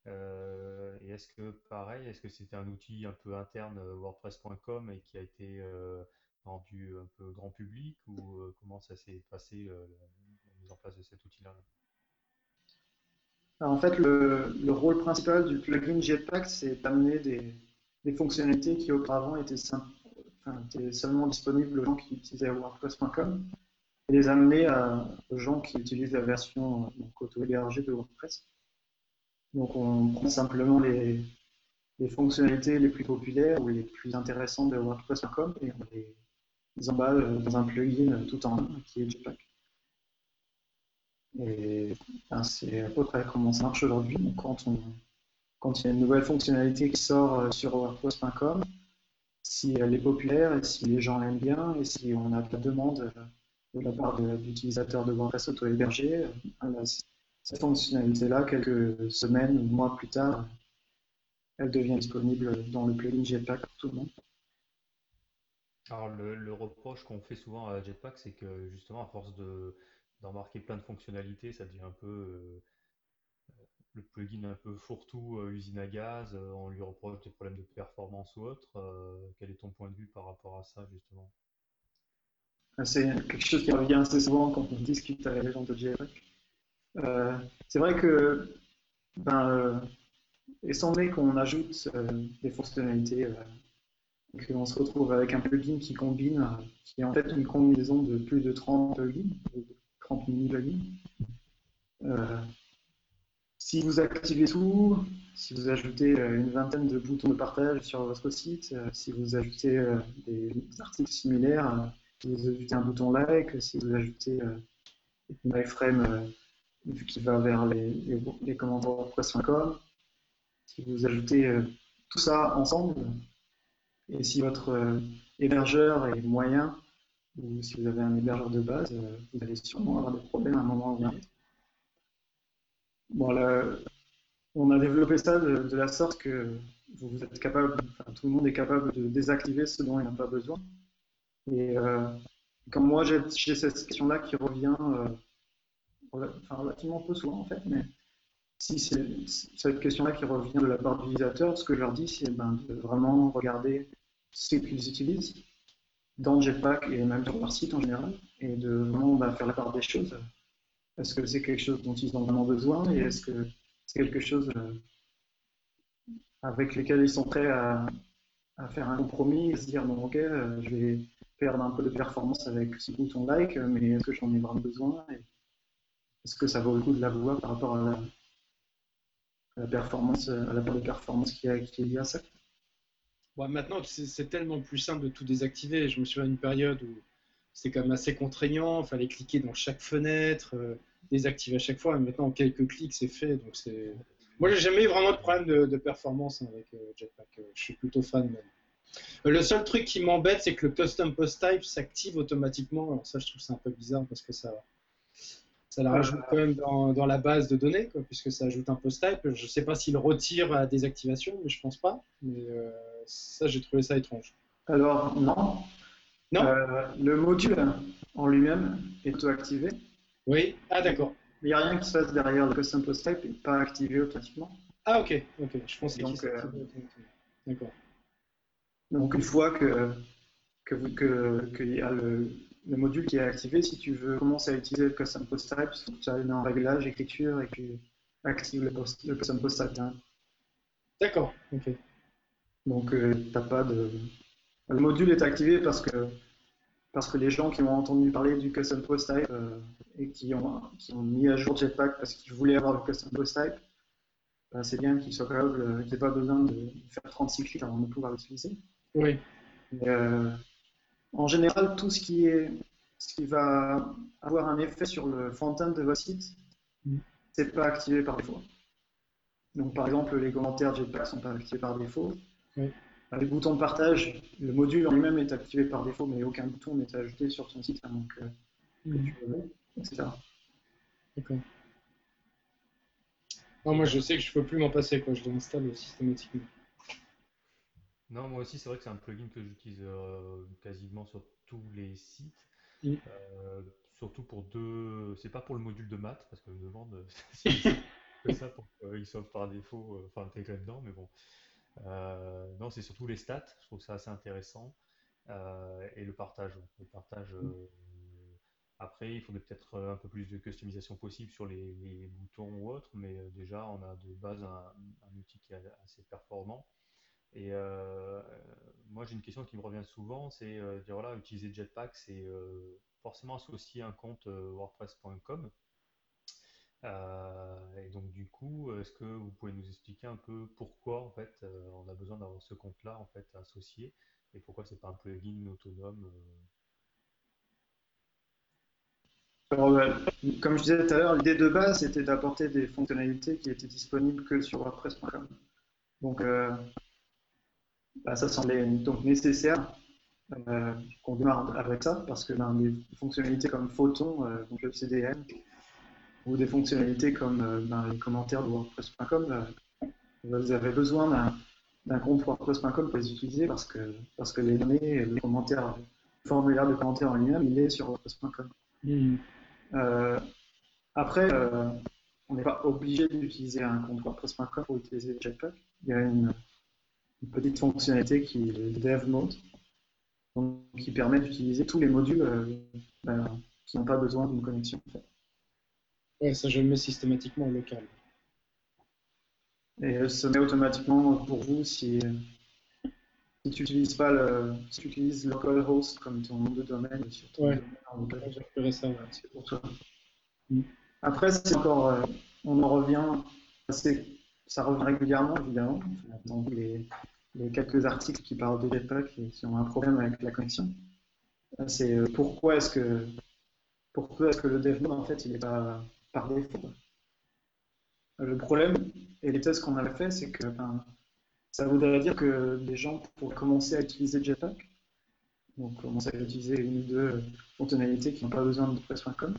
Et est-ce que pareil, est-ce que c'était un outil un peu interne WordPress.com et qui a été rendu un peu grand public ou comment ça s'est passé la mise en place de cet outil-là? En fait, le, rôle principal du plugin Jetpack, c'est d'amener des, fonctionnalités qui auparavant étaient, seulement disponibles aux gens qui utilisaient WordPress.com et les amener aux gens qui utilisent la version auto-hébergée de WordPress. Donc on prend simplement les, fonctionnalités les plus populaires ou les plus intéressantes de WordPress.com et on les emballe dans un plugin tout en un qui est Jetpack. Et c'est à peu près comment ça marche aujourd'hui. Quand, quand il y a une nouvelle fonctionnalité qui sort euh, sur WordPress.com, si elle est populaire et si les gens l'aiment bien et si on a de la demande euh, de la part d'utilisateurs de, WordPress auto-hébergé, euh, cette fonctionnalité-là, quelques semaines ou mois plus tard, elle devient disponible dans le plugin Jetpack pour tout le monde. Alors le reproche qu'on fait souvent à Jetpack, c'est que justement à force de, d'en marquer plein de fonctionnalités, ça devient un peu euh, le plugin un peu fourre-tout, euh, usine à gaz, euh, on lui reproche des problèmes de performance ou autre. quel est ton point de vue par rapport à ça, justement? Ah, C'est quelque chose qui revient assez souvent quand on discute avec les gens de JREC. c'est vrai que, ben, étant donné qu'on ajoute des fonctionnalités, qu'on se retrouve avec un plugin qui combine, qui est en fait une combinaison de plus de 30 plugins, 30 mini euh, si vous activez tout, si vous ajoutez euh, une vingtaine de boutons de partage sur votre site, euh, si vous ajoutez des articles similaires, si vous ajoutez un bouton like, si vous ajoutez une iframe qui va vers les, les, les commentaires WordPress.com, si vous ajoutez tout ça ensemble, et si votre hébergeur est moyen, ou si vous avez un hébergeur de base, euh, vous allez sûrement avoir des problèmes à un moment ou à un autre. Bon, on a développé ça de, la sorte que vous êtes capable, tout le monde est capable de désactiver ce dont il n'a pas besoin. Et euh, comme moi, j'ai cette question-là qui revient euh, relativement peu souvent en fait, mais si c'est cette question-là qui revient de la part de l'utilisateur, ce que je leur dis, c'est ben, de vraiment regarder ce qu'ils utilisent dans Jetpack et même sur leur site en général, et de vraiment bah, faire la part des choses. Est-ce que c'est quelque chose dont ils ont vraiment besoin et est-ce que c'est quelque chose euh, avec lequel ils sont prêts à, faire un compromis et se dire bon ok euh, je vais perdre un peu de performance avec ce bouton like mais est-ce que j'en ai vraiment besoin est-ce que ça vaut le coup de la voir par rapport à la, performance à la part de performance qui est liée à ça? Maintenant, c'est tellement plus simple de tout désactiver. Je me souviens d'une période où c'était quand même assez contraignant. Il fallait cliquer dans chaque fenêtre, euh, désactiver à chaque fois. Mais maintenant, en quelques clics, c'est fait. Donc c'est. Moi, j'ai jamais eu vraiment de problème de, performance avec euh, Jetpack. Euh, je suis plutôt fan même. Le seul truc qui m'embête, c'est que le custom post type s'active automatiquement. Alors ça, je trouve ça un peu bizarre parce que ça, ça la rajoute quand même dans, la base de données, puisque ça ajoute un post type. Je ne sais pas s'il retire la désactivation, mais je pense pas. Mais ça, j'ai trouvé ça étrange. Alors, non. Non? Euh, Le module en lui-même est auto-activé. Oui. Ah, d'accord. Il n'y a rien qui se passe derrière le custom post type, il n'est pas activé automatiquement. Ah, ok. ok. Je pensais qu'il s'activait euh, automatiquement. D'accord. Donc, une fois que, que, que, que y a le, le, module qui est activé, si tu veux commencer à utiliser le custom post type, tu as un réglage, écriture et tu actives le, le custom post type. D'accord. Ok. Donc, euh, pas de. Le module est activé parce que, parce que les gens qui ont entendu parler du custom post type euh, et qui ont, qui ont, mis à jour Jetpack parce qu'ils voulaient avoir le custom post type, ben, c'est bien qu'ils soient capables, euh, qu'ils n'aient pas besoin de faire 36 clics avant de pouvoir l'utiliser. Oui. en général, tout ce qui, est, ce qui va avoir un effet sur le front-end de votre site, mm. c'est pas activé par défaut. Donc, par exemple, les commentaires Jetpack ne sont pas activés par défaut. Les boutons de partage, le module en lui-même est activé par défaut, mais aucun bouton n'est ajouté sur ton site avant que, mm. tu le etc. D'accord. moi, je sais que je ne peux plus m'en passer, quoi. je l'installe systématiquement. Non, moi aussi, c'est vrai que c'est un plugin que j'utilise euh, quasiment sur tous les sites. Mm. Euh, surtout pour deux. C'est pas pour le module de maths, parce que je me demande si c'est ça pour qu'il soit par défaut euh, enfin, intégré dedans, mais bon. Non, c'est surtout les stats, je trouve ça assez intéressant. et le partage. Le partage. Mm. Après, il faudrait peut-être un peu plus de customisation possible sur les, boutons ou autres, mais déjà, on a de base un, outil qui est assez performant. Et euh, moi, j'ai une question qui me revient souvent, c'est euh, voilà, utiliser Jetpack, c'est euh, forcément associer un compte WordPress.com. et donc du coup, est-ce que vous pouvez nous expliquer un peu pourquoi en fait on a besoin d'avoir ce compte-là en fait associé et pourquoi c'est pas un plugin autonome comme je disais tout à l'heure, l'idée de base c'était d'apporter des fonctionnalités qui étaient disponibles que sur WordPress.com. Donc bah, ça semblait donc nécessaire euh, qu'on démarre avec ça, parce que ben, des fonctionnalités comme Photon, euh, donc le CDN, ou des fonctionnalités comme euh, ben, les commentaires de WordPress.com, vous avez besoin d'un compte WordPress.com pour les utiliser parce que, parce que les données, les commentaires, le formulaire de commentaires en lui-même, il est sur WordPress.com. Hmm. après, on n'est pas obligé d'utiliser un compte WordPress.com pour utiliser Jetpack. Il y a une, une petite fonctionnalité qui est le dev mode, qui permet d'utiliser tous les modules euh, ben, qui n'ont pas besoin d'une connexion. Ouais, ça je le mets systématiquement local. Et ça met automatiquement pour vous si, si tu utilises pas le, si tu utilises localhost comme ton nom de domaine sur ton ouais. ça, c'est pour toi. Mm. Après, c'est encore, euh, on en revient, ça revient régulièrement évidemment. les, les quelques articles qui parlent de Jetpack et qui ont un problème avec la connexion. C'est euh, pourquoi est-ce que pourquoi est-ce que le dev en fait il n'est pas par défaut. Le problème et les tests qu'on avait fait, c'est que ça voudrait dire que les gens pourraient commencer à utiliser Jetpack, donc commencer à utiliser une ou deux fonctionnalités qui n'ont pas besoin de Press.com.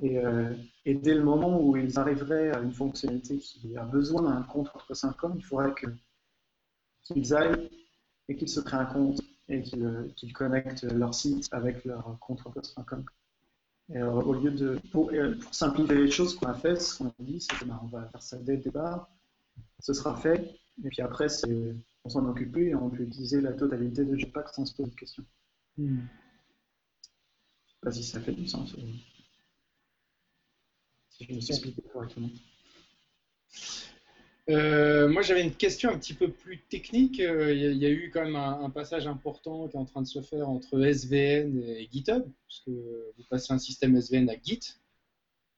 Et, euh, et, dès le moment où ils arriveraient à une fonctionnalité qui a besoin d'un compte Press.com, il faudrait qu'ils aillent et qu'ils se créent un compte et qu'ils connectent leur site avec leur compte WordPress.com. Euh, au lieu de, pour, euh, pour, simplifier les choses, ce qu'on a fait, ce qu'on a dit, c'est qu'on ben, va faire ça dès le départ, ce sera fait, et puis après, on s'en occupe et on peut utiliser la totalité de Jetpack sans se poser de questions. Hmm. Je ne sais pas si ça fait du sens. Euh, si je me suis expliqué correctement. Euh, moi, j'avais une question un petit peu plus technique. Il euh, y, a eu quand même un, passage important qui est en train de se faire entre SVN et GitHub, parce que vous passez un système SVN à Git.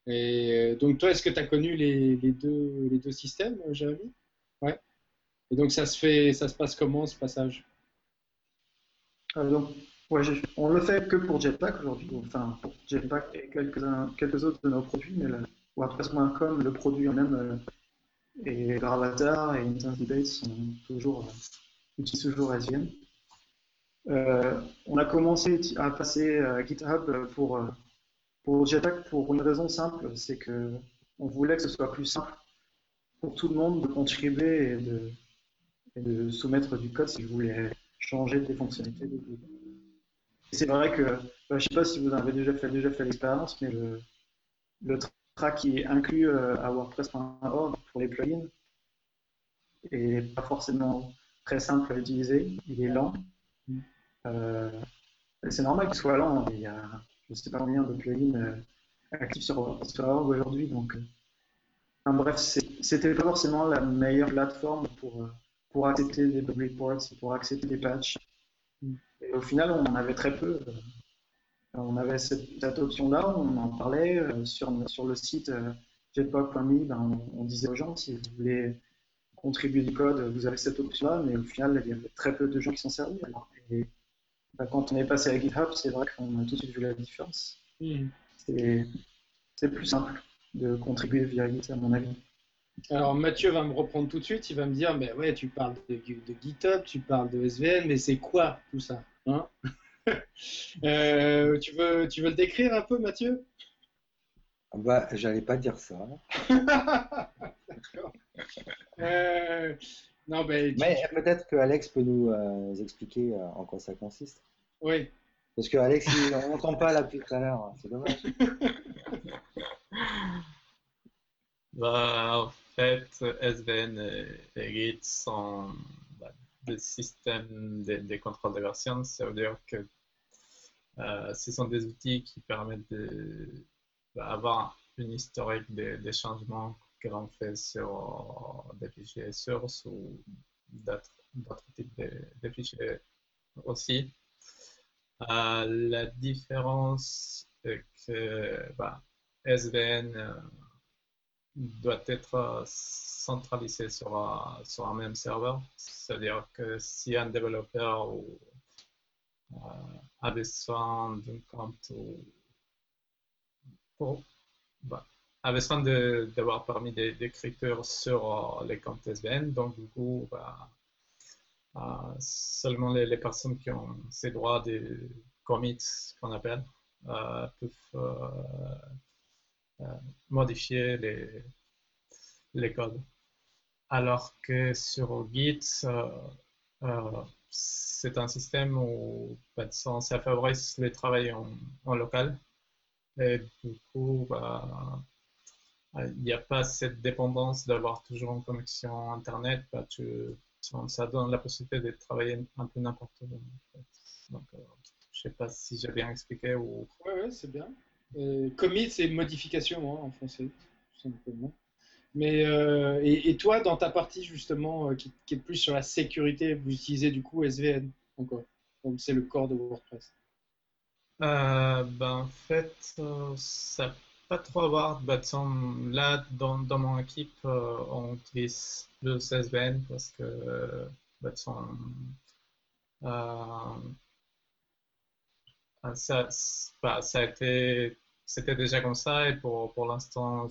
Et euh, donc, toi, est-ce que tu as connu les, deux, les deux systèmes, Jérémy? Ouais. Et donc, ça se fait, ça se passe comment ce passage? Donc, ouais, On le fait que pour Jetpack aujourd'hui, enfin pour Jetpack et quelques, quelques autres de nos produits, mais WordPress.com, le produit en même et Gravatar et Intense Debate sont toujours, utilisent toujours. Euh, on a commencé à passer à GitHub pour, pour Jetpack pour une raison simple, c'est que on voulait que ce soit plus simple pour tout le monde de contribuer et de, soumettre du code si je voulais changer des fonctionnalités. C'est vrai que, bah, je ne sais pas si vous avez déjà fait, déjà fait l'expérience, mais le, le track qui est inclus euh, à WordPress.org pour les plugins et pas forcément très simple à utiliser. Il est lent. Euh, c'est normal qu'il soit lent. Il y a, je ne sais pas combien de plugins euh, actifs sur WordPress.org aujourd'hui. Donc, enfin, bref, c'était pas forcément la meilleure plateforme pour, pour accepter des bug reports, pour accepter des patchs. Et au final, on en avait très peu on avait cette, option-là, on en parlait euh, sur, sur le site euh, jetpack.me, ben, on, disait aux gens si vous voulez contribuer du code, vous avez cette option-là, mais au final, il y avait très peu de gens qui s'en servaient. et ben, quand on est passé à GitHub, c'est vrai qu'on a tout de suite vu la différence. Mmh. C'est plus simple de contribuer via Git, à mon avis. Alors Mathieu va me reprendre tout de suite, il va me dire, mais ouais, tu parles de, GitHub, tu parles de SVN, mais c'est quoi tout ça hein? Euh, tu, veux, tu veux le décrire un peu, Mathieu? Bah, j'allais pas dire ça. D'accord. Euh, non, ben, mais peut-être que Alex peut nous euh, expliquer en quoi ça consiste. Oui. Parce que Alex, on n'entend pas là depuis tout à l'heure, c'est dommage. Bah, en fait, SVN et, Git sont bah, des systèmes de, de, contrôle de version. Ça veut dire que euh, ce sont des outils qui permettent d'avoir bah, une historique des, changements que l'on fait sur des fichiers source ou d'autres types de, fichiers aussi. Euh, la différence est que bah, SVN doit être centralisé sur un, sur un même serveur. C'est-à-dire que si un développeur euh, a besoin d'un compte ou, bah, a besoin d'avoir permis d'écriture sur euh, les comptes SVN, donc du coup, bah, euh, seulement les, personnes qui ont ces droits de commits, qu'on appelle, peuvent euh, modifier les, les codes. Alors que sur Git, c'est un système où bah, ça favorise le travail en, local. Et du coup, bah, il n'y a pas cette dépendance d'avoir toujours une connexion Internet. Bah, ça donne la possibilité de travailler un peu n'importe où. Donc, je ne sais pas si j'ai bien expliqué. Ou... Oui, c'est bien. Euh, commit, c'est modification hein, en français. Mais, euh, et, toi, dans ta partie justement, euh, qui, est plus sur la sécurité, vous utilisez du coup SVN encore, c'est le corps de WordPress ben, En fait, ça n'a pas trop à voir. Bah, là, dans, dans, mon équipe, on utilise le SVN parce que bah, ça, bah, ça, a été c'était déjà comme ça et pour, pour l'instant,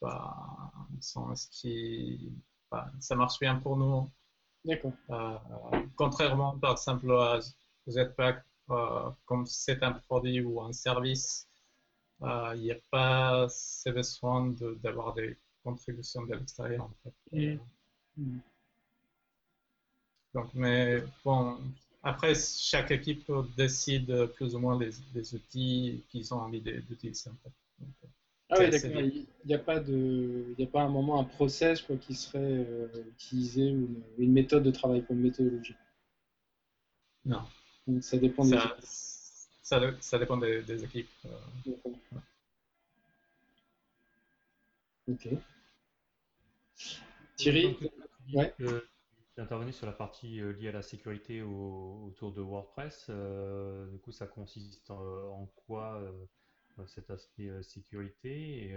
bah, ça marche bien pour nous. D'accord. Euh, contrairement, par exemple, à Jetpack, euh, comme c'est un produit ou un service, euh, il n'y a pas ce besoin d'avoir des contributions de l'extérieur. En fait. Mm. Donc, mais bon, après, chaque équipe décide plus ou moins les, outils qu'ils ont envie d'utiliser. ah oui, d'accord. Il n'y a pas de, il a pas un moment un process quoi, qui serait euh, utilisé ou une, méthode de travail comme méthodologie? Non. Ça dépend des ça, équipes. Ça, dépend des, équipes. Euh. Ok. Thierry, ouais. Euh, intervenu sur la partie euh, liée à la sécurité autour de WordPress. Euh, du coup, ça consiste en, quoi euh, cet aspect sécurité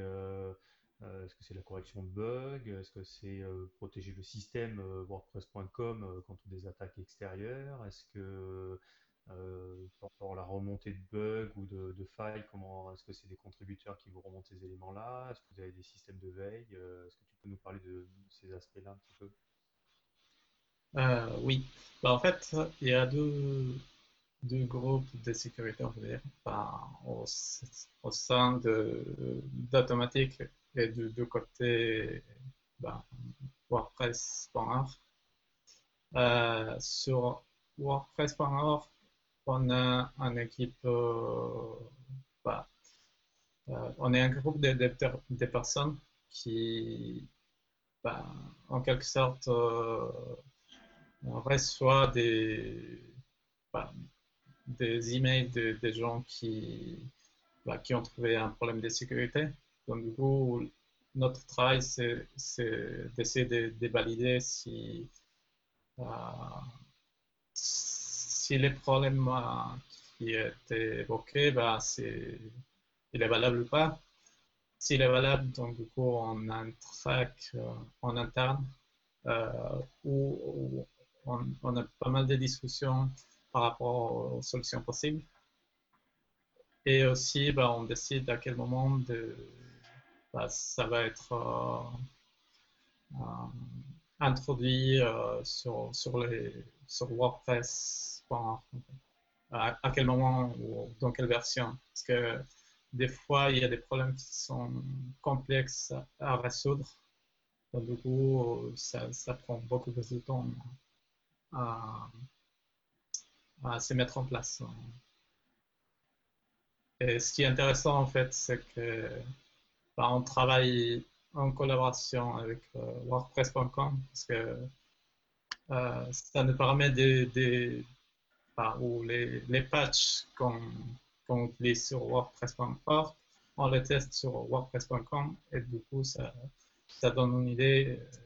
Est-ce que c'est la correction de bugs? Est-ce que c'est protéger le système WordPress.com contre des attaques extérieures? Est-ce que pour la remontée de bugs ou de, failles, comment est-ce que c'est des contributeurs qui vous remontent ces éléments-là? Est-ce que vous avez des systèmes de veille? Est-ce que tu peux nous parler de ces aspects-là un petit peu? Euh, oui, bah, en fait, il y a deux, groupes de sécurité, dire, au, sein d'Automatique et du, côté bah, WordPress.org. Euh, sur WordPress.org, on a une équipe, euh, bah, on est un groupe de, de, personnes qui, bah, en quelque sorte, reçoit des, des emails de, des gens qui, qui ont trouvé un problème de sécurité. Donc, du coup, notre travail, c'est d'essayer de, valider si, euh, si les problèmes euh, qui étaient évoqués, bah, c'est, il est valable ou pas. S'il est valable, donc du coup, on a un track euh, en interne où, on, a pas mal de discussions par rapport aux solutions possibles. Et aussi, bah, on décide à quel moment de, bah, ça va être, euh, introduit sur, sur, les, sur WordPress à, à, quel moment ou dans quelle version Parce que des fois, il y a des problèmes qui sont complexes à, résoudre. Donc, du coup, ça, ça, prend beaucoup plus de temps à, à se mettre en place. Et ce qui est intéressant, en fait, c'est que bah, on travaille en collaboration avec euh, WordPress.com parce que euh, ça nous permet de, bah, ou les, patchs qu'on qu utilise sur WordPress.org, on les teste sur WordPress.com et du coup, ça, ça donne une idée euh,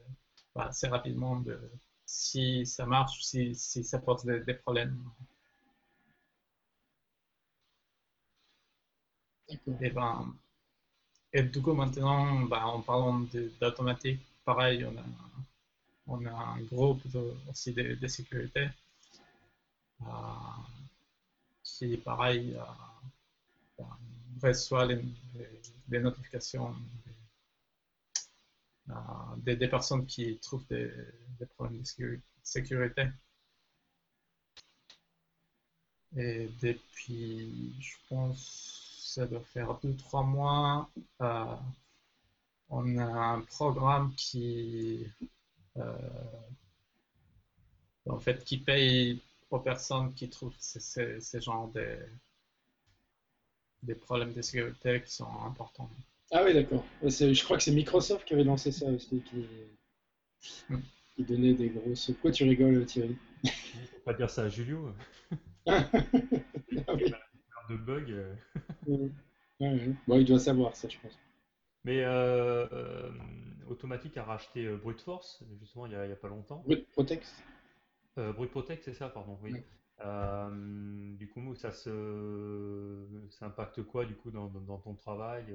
bah, assez rapidement de si ça marche, si, si ça pose des, problèmes. Ben, et du coup, maintenant, ben, en parlant d'automatique, pareil, on a, on a un groupe aussi de, sécurité euh, qui, pareil, euh, reçoit les, notifications euh, des, personnes qui trouvent des problèmes de sécurité. Et depuis, je pense, ça doit faire 2-3 mois, euh, on a un programme qui, euh, en fait, qui paye aux personnes qui trouvent ces, ces, genres de, des problèmes de sécurité qui sont importants. Ah oui, d'accord. Je crois que c'est Microsoft qui avait lancé ça aussi, qui, hmm qui donnait des grosses. Pourquoi tu rigoles, Thierry? Faut pas dire ça à Julio. ah, oui. De bug. Euh. Bon, il doit savoir ça, je pense. Mais euh, euh, Automatique a racheté euh, Brute Force, justement, il n'y a, a, pas longtemps. Brute Protect euh, Brute Protect, c'est ça, pardon, oui. oui. du coup, ça, se... ça impacte quoi, du coup, dans, dans ton travail,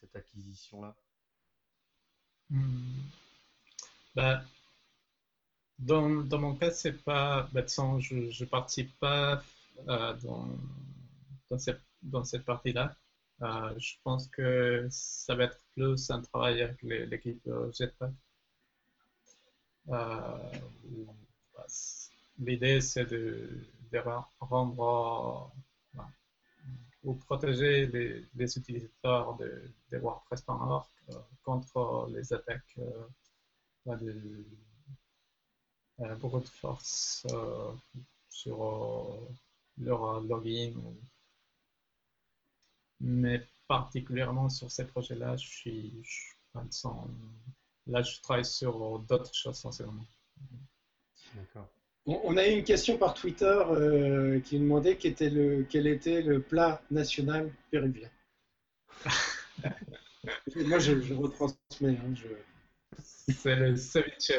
cette acquisition-là? Hmm. Bah, dans, dans, mon cas, c'est pas. Bah, je ne participe pas euh, dans, dans, cette, partie-là. Euh, je pense que ça va être plus un travail avec l'équipe Jetpack. Euh, L'idée, c'est de, rendre ou protéger les, utilisateurs de, de WordPress.org euh, contre les attaques euh, de euh, brute force sur leur login. Mais particulièrement sur ces projets-là, je suis, là, je travaille sur d'autres choses essentiellement. D'accord. On a eu une question par Twitter euh, qui demandait quel était, le, quel était le plat national péruvien. Moi, je, je retransmets. Hein, je... C'est le ceviche.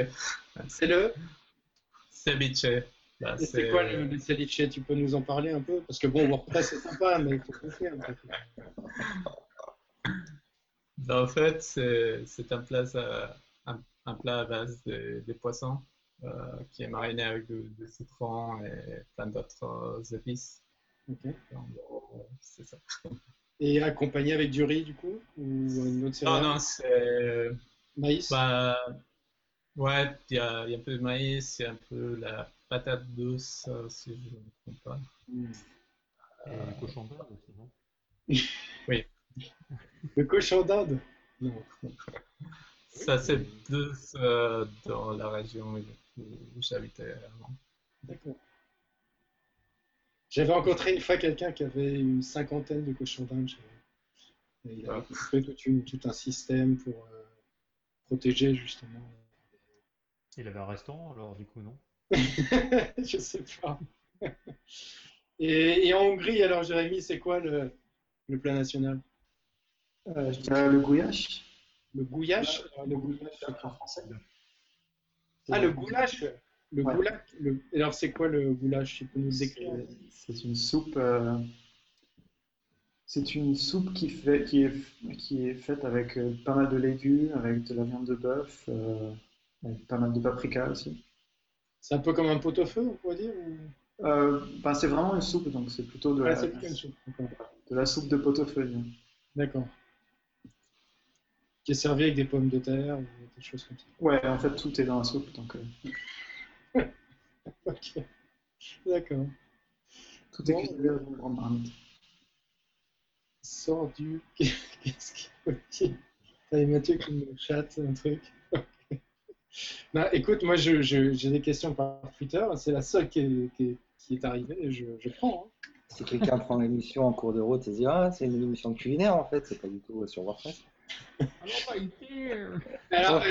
C'est le ceviche. Bah, c'est quoi le, le, ceviche Tu peux nous en parler un peu? Parce que bon, WordPress c'est sympa, mais il faut comprendre. En fait, c'est un plat, un, un, plat à base de, de poissons. Euh, qui est mariné avec du, citron et plein d'autres épices. C'est ça. Et accompagné avec du riz, du coup? Ou une autre céréale? Non, non, c'est. Maïs? bah, Ouais, il y, a, un peu de maïs, il y a un peu la patate douce, euh, si je ne me trompe pas. Mm. Euh, le cochon d'Inde aussi, non Oui. le cochon d'Inde Non. Ça, c'est plus euh, dans la région où j'habitais avant. D'accord. J'avais rencontré une fois quelqu'un qui avait une cinquantaine de cochons d'Inde. Il avait ah. fait tout, une, tout, un système pour euh, protéger justement. Il avait un restaurant alors du coup non? Je sais pas. Et, et, en Hongrie alors Jérémy, c'est quoi le, le plat national? Euh, Je dirais le gouillache. Le gouillache? Le gouillache en français. Ah, le goulash le ouais. goulash, le... Alors, c'est quoi le goulash Tu peux nous décrire? C'est une soupe. Euh... C'est une soupe qui, fait, qui, est, qui est faite avec euh, pas mal de légumes, avec de la viande de bœuf, euh, avec pas mal de paprika aussi. C'est un peu comme un pot-au-feu, on pourrait dire ou... euh, ben, C'est vraiment une soupe, donc c'est plutôt de, ah, la, une soupe. de la soupe de pot-au-feu. D'accord. qui est servi avec des pommes de terre ou des choses comme ça. Ouais, en fait, tout est dans la soupe. Donc, euh. ok. D'accord. Tout est cuisiné dans une grande marmite. Sors du. Qu'est-ce qu'il faut dire? Mathieu qui me chatte un truc. Bah, écoute, moi j'ai des questions par Twitter. C'est la seule qui est, qui est, arrivée et je, je prends. Hein. Si quelqu'un prend l'émission en cours de route et se dit Ah, c'est une émission culinaire en fait, c'est pas du tout sur WordPress. Alors,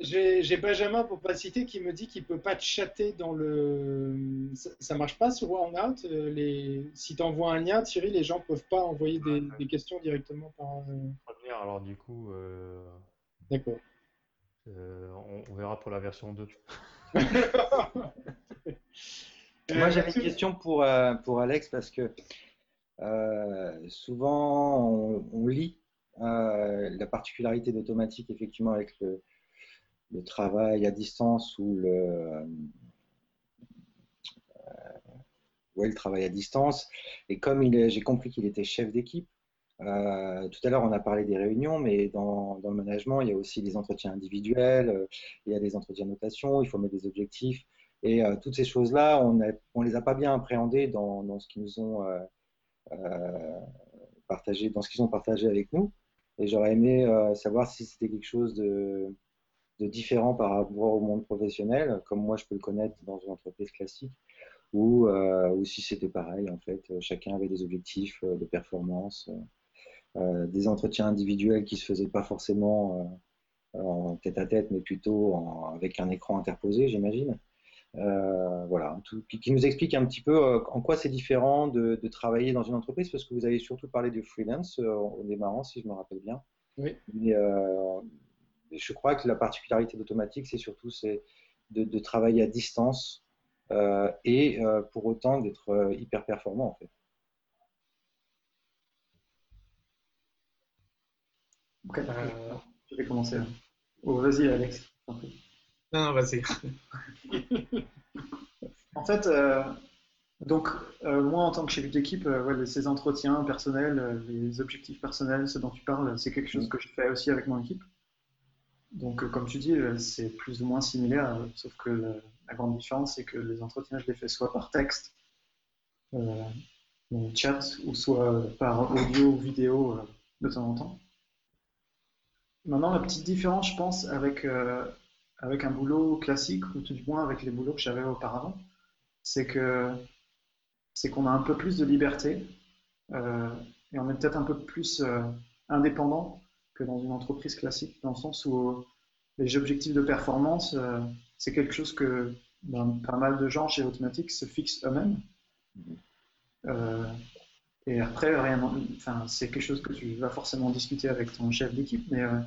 j'ai Benjamin, pour pas citer, qui me dit qu'il peut pas te chatter dans le. Ça, marche pas sur OneOut. Euh, les... Si tu envoies un lien, Thierry, les gens peuvent pas envoyer des, questions directement par. Euh, alors du coup. Euh, D'accord. On, verra pour la version 2. Moi, j'avais une question pour, pour Alex parce que souvent on, lit la particularité d'automatique, effectivement, avec le, le travail à distance ou le, euh, ouais, le travail à distance. Et comme j'ai compris qu'il était chef d'équipe, euh, tout à l'heure, on a parlé des réunions, mais dans, le management, il y a aussi des entretiens individuels, euh, il y a des entretiens de notation, il faut mettre des objectifs. Et toutes ces choses-là, on ne les a pas bien appréhendées dans, ce qu'ils nous ont partagé, dans ce qu'ils ont partagé avec nous. Et j'aurais aimé savoir si c'était quelque chose de, différent par rapport au monde professionnel, comme moi je peux le connaître dans une entreprise classique, ou, euh, si c'était pareil, en fait, chacun avait des objectifs euh, de performance, euh, des entretiens individuels qui se faisaient pas forcément en tête à tête, mais plutôt avec un écran interposé, j'imagine. voilà, tout, qui, nous explique un petit peu en quoi c'est différent de, travailler dans une entreprise, parce que vous avez surtout parlé de freelance au démarrant, si je me rappelle bien. Oui. Mais, je crois que la particularité d'Automatique, c'est surtout c'est de, travailler à distance euh, et euh, pour autant d'être euh, hyper performant en fait. Ok, je vais commencer. Oh, vas-y Alex. Non, non, vas-y. en fait, donc moi en tant que chef d'équipe, ces entretiens personnels, les objectifs personnels, ce dont tu parles, c'est quelque chose que je fais aussi avec mon équipe. Donc, euh, comme tu dis, euh, c'est plus ou moins similaire, euh, sauf que la, grande différence, c'est que les entretiens, je les fais soit par texte, euh, chat, ou soit par audio ou vidéo de temps en temps. Maintenant, la petite différence, je pense, avec, avec un boulot classique, ou tout du moins avec les boulots que j'avais auparavant, c'est que c'est qu'on a un peu plus de liberté et on est peut-être un peu plus indépendant que dans une entreprise classique, dans le sens où les objectifs de performance, euh, c'est quelque chose que ben, pas mal de gens chez Automatic se fixent eux-mêmes. Euh, et après, rien, enfin, c'est quelque chose que tu vas forcément discuter avec ton chef d'équipe, mais, euh,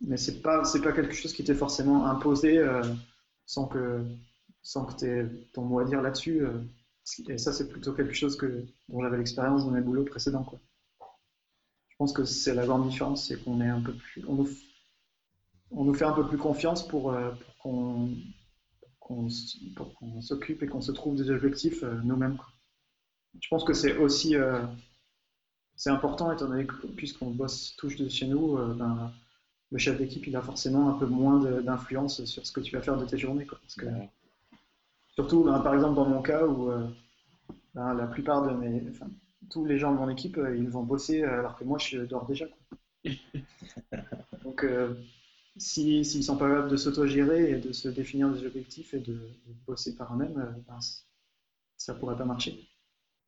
mais c'est pas, pas quelque chose qui t'est forcément imposé sans que, sans que ton mot à dire là-dessus. et ça, c'est plutôt quelque chose que, dont j'avais l'expérience dans mes boulots précédents. Je pense que c'est la grande différence, c'est qu'on est un peu plus, on nous, on nous fait un peu plus confiance pour, euh, qu'on s'occupe et qu'on se trouve des objectifs euh, nous-mêmes. Je pense que c'est aussi euh, c'est important étant donné que puisqu'on bosse tous de chez nous, ben, le chef d'équipe il a forcément un peu moins d'influence sur ce que tu vas faire de tes journées. parce que, surtout, ben, par exemple, dans mon cas où ben, la plupart de mes, tous les gens de mon équipe, euh, ils vont bosser euh, alors que moi, je dors déjà. Donc, euh, s'ils ne sont pas capables de s'auto-gérer et de se définir des objectifs et de, bosser par eux-mêmes, ça ne pourrait pas marcher.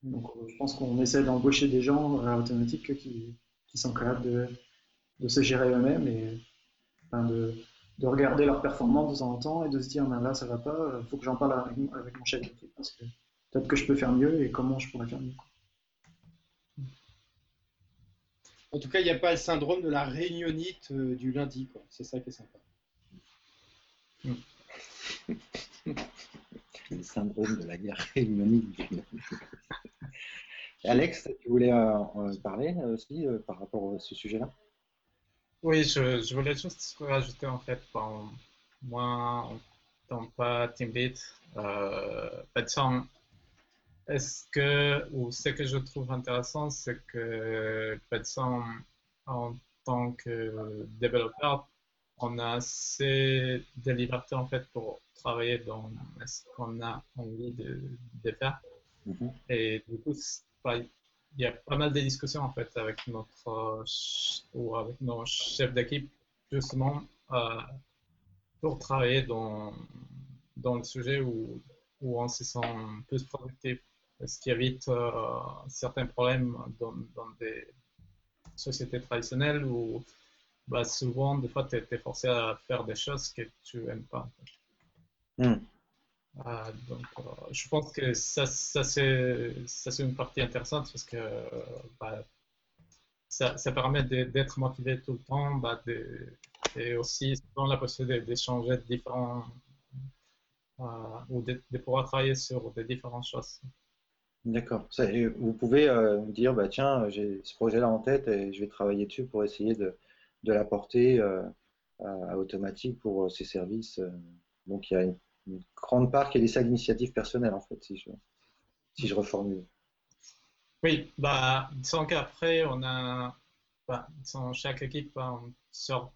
Donc, je pense qu'on essaie d'embaucher des gens automatiques qui, qui sont capables de, de se gérer eux-mêmes et de, de, regarder leur performance de temps en temps et de se dire ben là, ça va pas, il faut que j'en parle avec, mon chef d'équipe parce que peut-être que je peux faire mieux et comment je pourrais faire mieux. En tout cas, il n'y a pas le syndrome de la réunionite euh, du lundi. C'est ça qui est sympa. le syndrome de la guerre réunionite. Alex, tu voulais euh, parler aussi euh, par rapport à ce sujet-là? Oui, je, voulais juste rajouter en fait, moi, en tant pas team lead, euh, est-ce que, ou ce que je trouve intéressant, c'est que, en tant que développeur, on a assez de liberté en fait pour travailler dans ce qu'on a envie de, de faire. Mhm. Et du coup, il y a pas mal de discussions en fait avec notre ou avec nos chefs d'équipe justement euh, pour travailler dans, dans le sujet où, où on se sent plus productif, ce qui évite euh, certains problèmes dans, dans, des sociétés traditionnelles où bah, souvent, des fois, tu es, forcé à faire des choses que tu n'aimes pas. Hmm. Euh, donc, euh, je pense que ça, ça c'est une partie intéressante parce que bah, ça, ça, permet d'être motivé tout le temps bah, de, et aussi dans la possibilité d'échanger différents euh, ou de, pouvoir travailler sur des différentes choses. D'accord. Vous pouvez me dire, bah, tiens, j'ai ce projet-là en tête et je vais travailler dessus pour essayer de, de l'apporter euh, à, automatique pour ces services. Donc il y a une, grande part qui est laissée à l'initiative personnelle, en fait, si je, si je reformule. Oui, bah, disons qu'après, on a, bah, chaque équipe a une sorte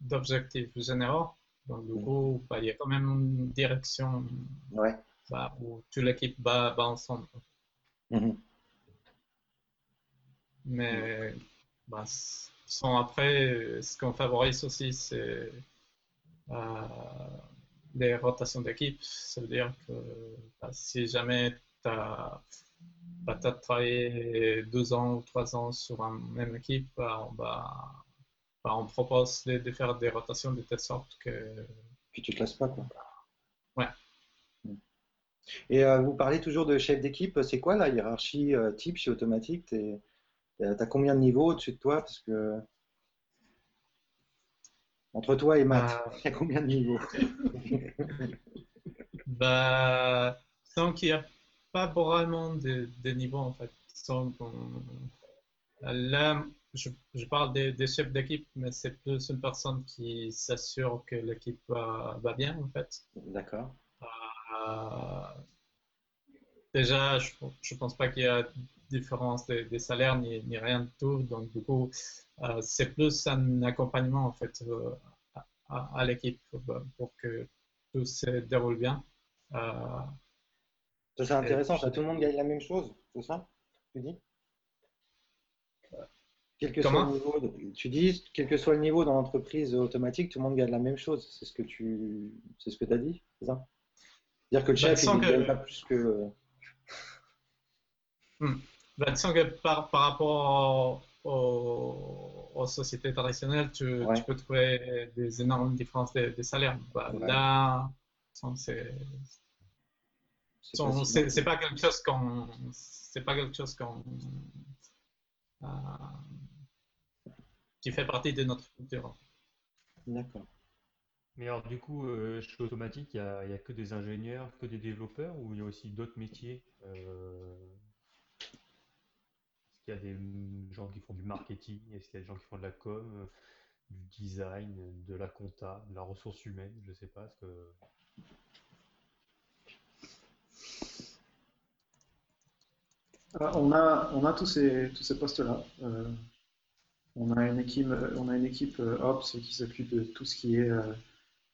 d'objectifs généraux. Donc, du coup, bah, il y a quand même une direction ouais. bah, où toute l'équipe va, ensemble. Mhm. Mais bah, sans après, ce qu'on favorise aussi, c'est euh, les rotations d'équipe. Ça veut dire que bah, si jamais tu as, bah, travaillé deux ans ou trois ans sur une même équipe, bah, on, propose de, faire des rotations de telle sorte que. Puis tu te lasses pas, quoi. Ouais. Et euh, vous parlez toujours de chef d'équipe. C'est quoi la hiérarchie euh, type chez Automatique? Tu as combien de niveaux au-dessus de toi Parce que entre toi et Matt, euh. il y a combien de niveaux? Bah, sans qu'il n'y a pas vraiment de, niveaux en fait. là, je, parle des, chefs d'équipe, mais c'est plus une personne qui s'assure que l'équipe va, bien en fait. D'accord. Euh, déjà, je ne pense pas qu'il y a différence des, salaires ni, ni, rien de tout. Donc, du coup, euh, c'est plus un accompagnement en fait euh, à, l'équipe pour que tout se déroule bien. Euh, c'est intéressant, ça, tout le monde gagne la même chose, c'est ça Tu dis? Quel que soit le niveau, tu dis, quel que soit le niveau dans l'entreprise automatique, tout le monde gagne la même chose. C'est ce que tu, c'est ce que as dit, c'est ça? C'est-à-dire que le chef, il ne gagne pas plus que. Hmm. Bah, que par, par rapport aux, sociétés traditionnelles, tu, peux trouver des énormes différences de, salaires. Bah, Là, c'est c'est pas quelque chose qu'on c'est pas quelque chose qu'on euh, qui fait partie de notre culture. D'accord. Mais alors du coup, euh, chez Automatique, il n'y a, a, que des ingénieurs, que des développeurs, ou il y a aussi d'autres métiers euh, qu'il y a des gens qui font du marketing Est-ce qu'il y a des gens qui font de la com, euh, du design, de la compta, de la ressource humaine Je ne sais pas. Que... Ah, on, a, on a tous ces, tous ces postes-là. Euh, on a une équipe, on a une équipe euh, Ops qui s'occupe de tout ce qui est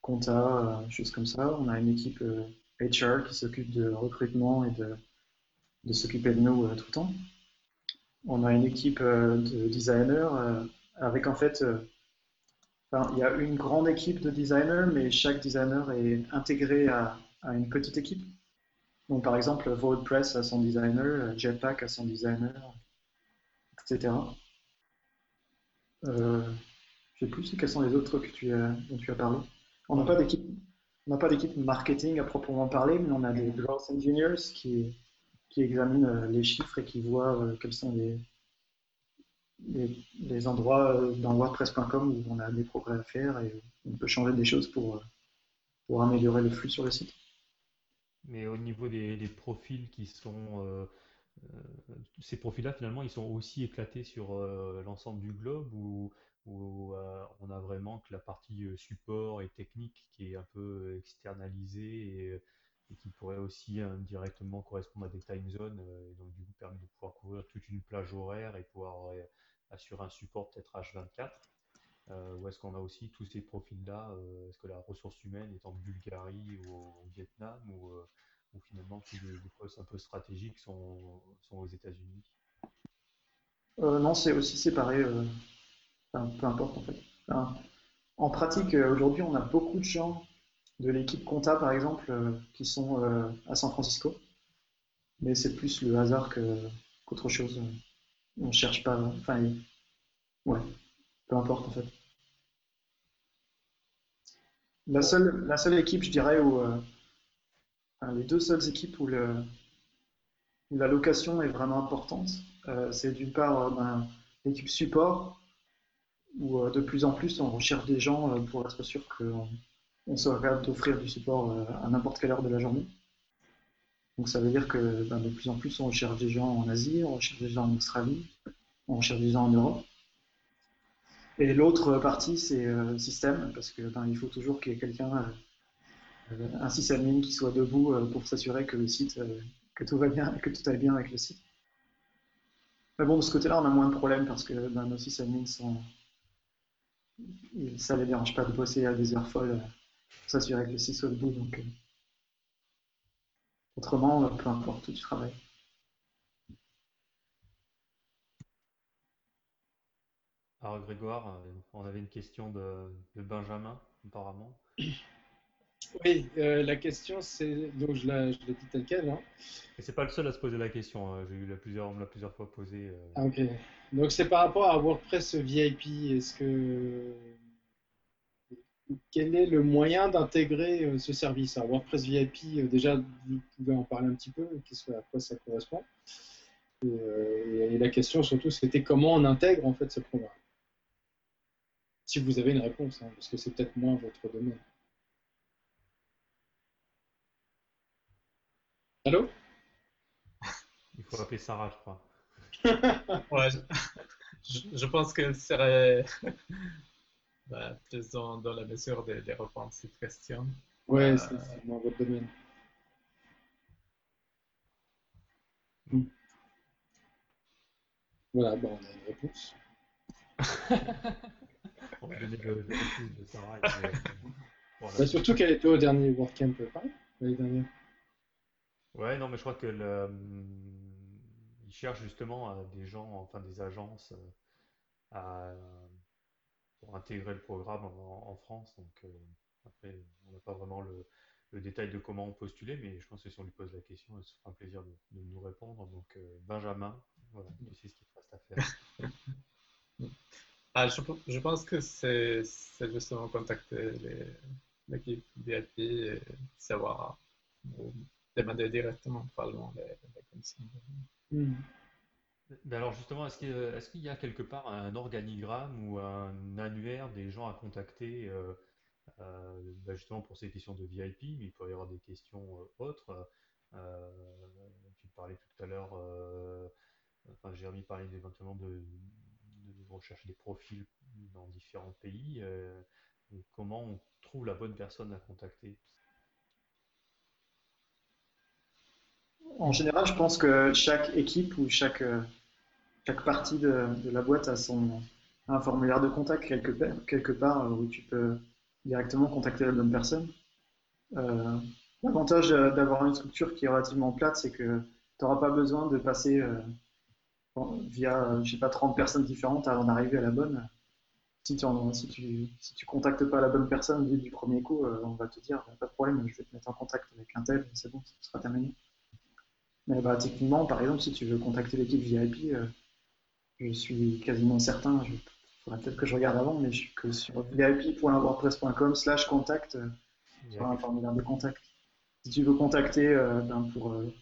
compta, choses comme ça. On a une équipe HR qui s'occupe de recrutement et de, de s'occuper de nous tout le temps on a une équipe euh, de designers euh, avec en fait, euh, il y a une grande équipe de designers, mais chaque designer est intégré à, une petite équipe. Donc par exemple, WordPress a son designer, Jetpack a son designer, etc. Je ne sais plus quels sont les autres que tu as, dont tu as parlé. On n'a pas d'équipe, on n'a pas d'équipe marketing à proprement parler, mais on a des growth engineers qui qui examine euh, les chiffres et qui voit euh, quels sont les, les, endroits euh, dans WordPress.com où on a des progrès à faire et on peut changer des choses pour, pour améliorer le flux sur le site. Mais au niveau des, profils qui sont. ces profils-là, finalement, ils sont aussi éclatés sur l'ensemble du globe ou, on a vraiment que la partie support et technique qui est un peu externalisée et qui pourrait aussi indirectement correspondre à des time zones, euh, et donc du coup permet de pouvoir couvrir toute une plage horaire et pouvoir assurer un support peut-être H24 Ou est-ce qu'on a aussi tous ces profils-là Est-ce que la ressource humaine est en Bulgarie ou au Vietnam ou, finalement tous les, postes un peu stratégiques sont, sont aux États-Unis? Non, c'est aussi séparé. peu importe en fait. en pratique, aujourd'hui, on a beaucoup de gens de l'équipe compta, par exemple, qui sont à San Francisco mais c'est plus le hasard qu'autre chose. On ne cherche pas. Enfin, ouais, peu importe en fait. La seule, équipe, je dirais, où euh, les deux seules équipes où, la location est vraiment importante, euh, c'est d'une part euh, ben, l'équipe support, où de plus en plus on recherche des gens pour être sûr qu'on on capable d'offrir du support à n'importe quelle heure de la journée. Donc ça veut dire que ben, de plus en plus on recherche des gens en Asie, on recherche des gens en Australie, on recherche des gens en Europe. Et l'autre partie c'est euh, système, parce que ben, faut toujours qu'il y ait quelqu'un, euh, un sysadmin qui soit debout euh, pour s'assurer que le site, que tout va bien, que tout aille bien avec le site. Mais bon, de ce côté-là, on a moins de problèmes parce que ben, nos sysadmins sont, ça ne les dérange pas de bosser à des heures folles s'assurer que le site soit debout. Donc, Autrement, euh, peu importe où tu travailles. Alors Grégoire, euh, on avait une question de, Benjamin, apparemment. Oui, euh, la question c'est, donc je l'ai dit tel quel. Hein. Et c'est pas le seul à se poser la question, hein. j'ai eu la plusieurs, on me l'a plusieurs fois posé. Ah, ok. Donc c'est par rapport à WordPress VIP, est-ce que quel est le moyen d'intégrer euh, ce service? Alors, WordPress VIP, euh, déjà, vous pouvez en parler un petit peu, à quoi ça correspond? Euh, et, la question surtout, c'était comment on intègre en fait ce programme? Si vous avez une réponse, hein, parce que c'est peut-être moins votre domaine. Allô? Il faut appeler Sarah, je crois. ouais, je, pense qu'elle serait bah, plus dans, la mesure de, de répondre à cette question. Oui, euh, c'est dans votre domaine. Hmm. Voilà, bon, on a une réponse. on va donner le, le de Sarah. Et bah, surtout qu'elle était au dernier WordCamp Paris, l'année dernière. Ouais, non, mais je crois que le, il cherche justement euh, des gens, enfin des agences euh, à pour intégrer le programme en, France. Donc euh, après, on n'a pas vraiment le, détail de comment on postuler, mais je pense que si on lui pose la question, elle se fera un plaisir de, nous répondre. Donc euh, Benjamin, voilà, tu sais ce qu'il reste à faire. ah, je, pense que c'est justement contacter l'équipe VIP et savoir ou demander directement probablement les, les conditions. Hmm. Ben alors justement, est-ce qu'il y a quelque part un organigramme ou un annuaire des gens à contacter euh, euh, ben justement pour ces questions de VIP, mais il peut y avoir des questions euh, autres. tu parlais tout à l'heure, enfin Jérémy parlait éventuellement de, de, rechercher des profils dans différents pays. comment on trouve la bonne personne à contacter? En général, je pense que chaque équipe ou chaque chaque partie de, la boîte a son un formulaire de contact quelque part, part où tu peux directement contacter la bonne personne. Euh, l'avantage d'avoir une structure qui est relativement plate, c'est que tu n'auras pas besoin de passer euh, via, je sais pas, 30 personnes différentes avant d'arriver à la bonne. Si tu, tu contactes pas la bonne personne du premier coup, euh, on va te dire, pas de problème, je vais te mettre en contact avec un tel, c'est bon, ça sera terminé. Mais bah, techniquement, par exemple, si tu veux contacter l'équipe VIP, je suis quasiment certain, il faudrait peut-être que je regarde avant, mais je suis que sur vip.wordpress.com slash contact, euh, sur un formulaire de contact. Si tu veux contacter euh, ben, pour, euh,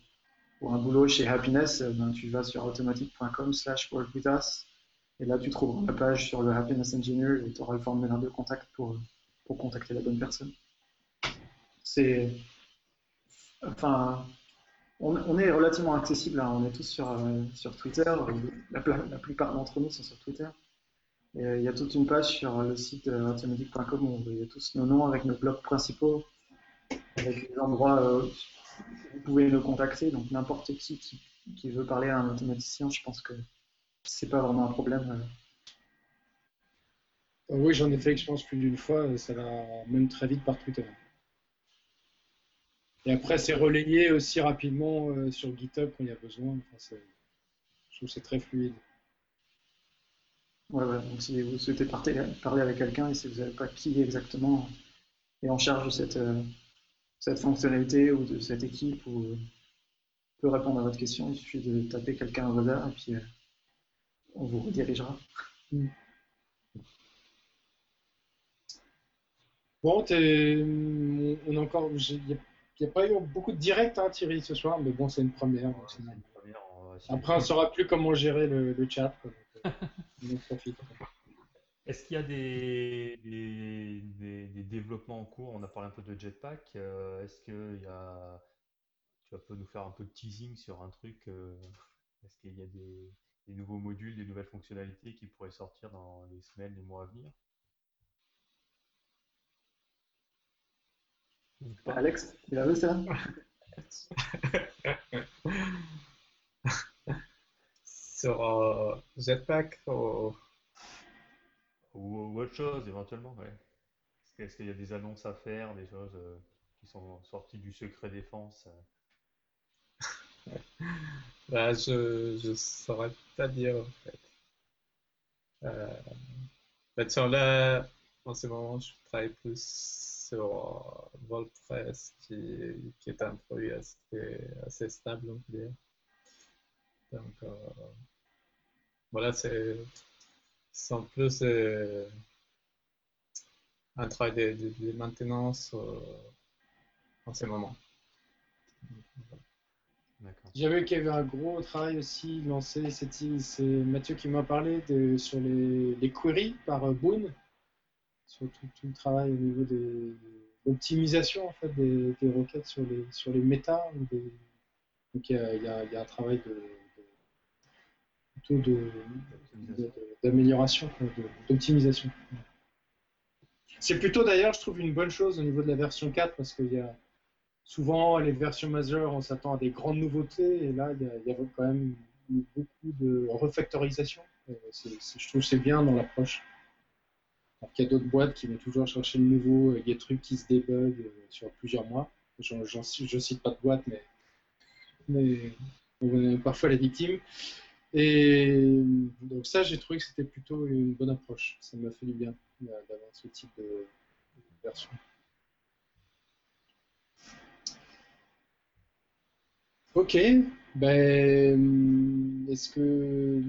pour, un boulot chez Happiness, ben, tu vas sur automatic.com slash workwithus, et là tu trouveras la page sur le Happiness Engineer et tu auras le formulaire de contact pour, pour contacter la bonne personne. C'est. Enfin, on, est relativement accessible, hein. on est tous sur, euh, Twitter, la, plupart d'entre nous sont sur Twitter. Euh, il y a toute une page sur le site euh, où il y a tous nos noms avec nos blogs principaux, avec les endroits où vous pouvez nous contacter. Donc n'importe qui, qui, veut parler à un automaticien, je pense que c'est pas vraiment un problème. Oui, j'en ai fait, pense, plus d'une fois. Ça va même très vite par Twitter. Et après, c'est relayé aussi rapidement euh, sur GitHub quand il y a besoin. je trouve que c'est très fluide. Ouais, ouais, donc si vous souhaitez parler, avec quelqu'un et si vous n'avez pas qui exactement est en charge de cette, euh, cette fonctionnalité ou de cette équipe ou euh, peut répondre à votre question, il suffit de taper quelqu'un au hasard et puis on vous redirigera. Mm. Bon, on a encore, il n'y a pas eu beaucoup de directs, hein, Thierry, ce soir, mais bon, c'est une première. Après, on ne saura plus comment gérer le, chat. Euh, Est-ce qu'il y a des, des, développements en cours? On a parlé un peu de Jetpack. Euh, est-ce qu'il y a. Tu peux nous faire un peu de teasing sur un truc euh, Est-ce qu'il y a des, nouveaux modules, des nouvelles fonctionnalités qui pourraient sortir dans les semaines, les mois à venir? Alex, il a vu ça Sur euh, Jetpack ou... ou... autre chose éventuellement, ouais. Est-ce qu'il y a des annonces à faire, des choses euh, qui sont sorties du secret défense euh? bah, Je ne saurais pas dire en fait. Euh, bah, sur là, en ce moment, je travaille plus sur Volpress qui, qui, est un produit assez, stable, on peut dire. Donc, euh, voilà, c'est en plus euh, un travail de, maintenance euh, en ce moment. J'ai vu qu'il y avait un gros travail aussi lancé, c'est Mathieu qui m'a parlé de, sur les, les, queries par Boone sur tout, le travail au niveau de l'optimisation en fait, des, requêtes sur les, sur les méta. Donc il y, a, il, y a, un travail de, plutôt d'amélioration, d'optimisation. C'est plutôt d'ailleurs, je trouve, une bonne chose au niveau de la version 4 parce qu'il y a souvent les versions majeures, on s'attend à des grandes nouveautés et là, il y a, quand même beaucoup de refactorisation. je trouve que c'est bien dans l'approche. Alors qu'il y a d'autres boîtes qui vont toujours chercher le nouveau, il y a des trucs qui se débug euh, sur plusieurs mois. Je ne cite pas de boîte, mais, on est parfois les victimes. Et donc ça, j'ai trouvé que c'était plutôt une bonne approche. Ça m'a fait du bien d'avoir ce type de, version. Ok, ben, est-ce que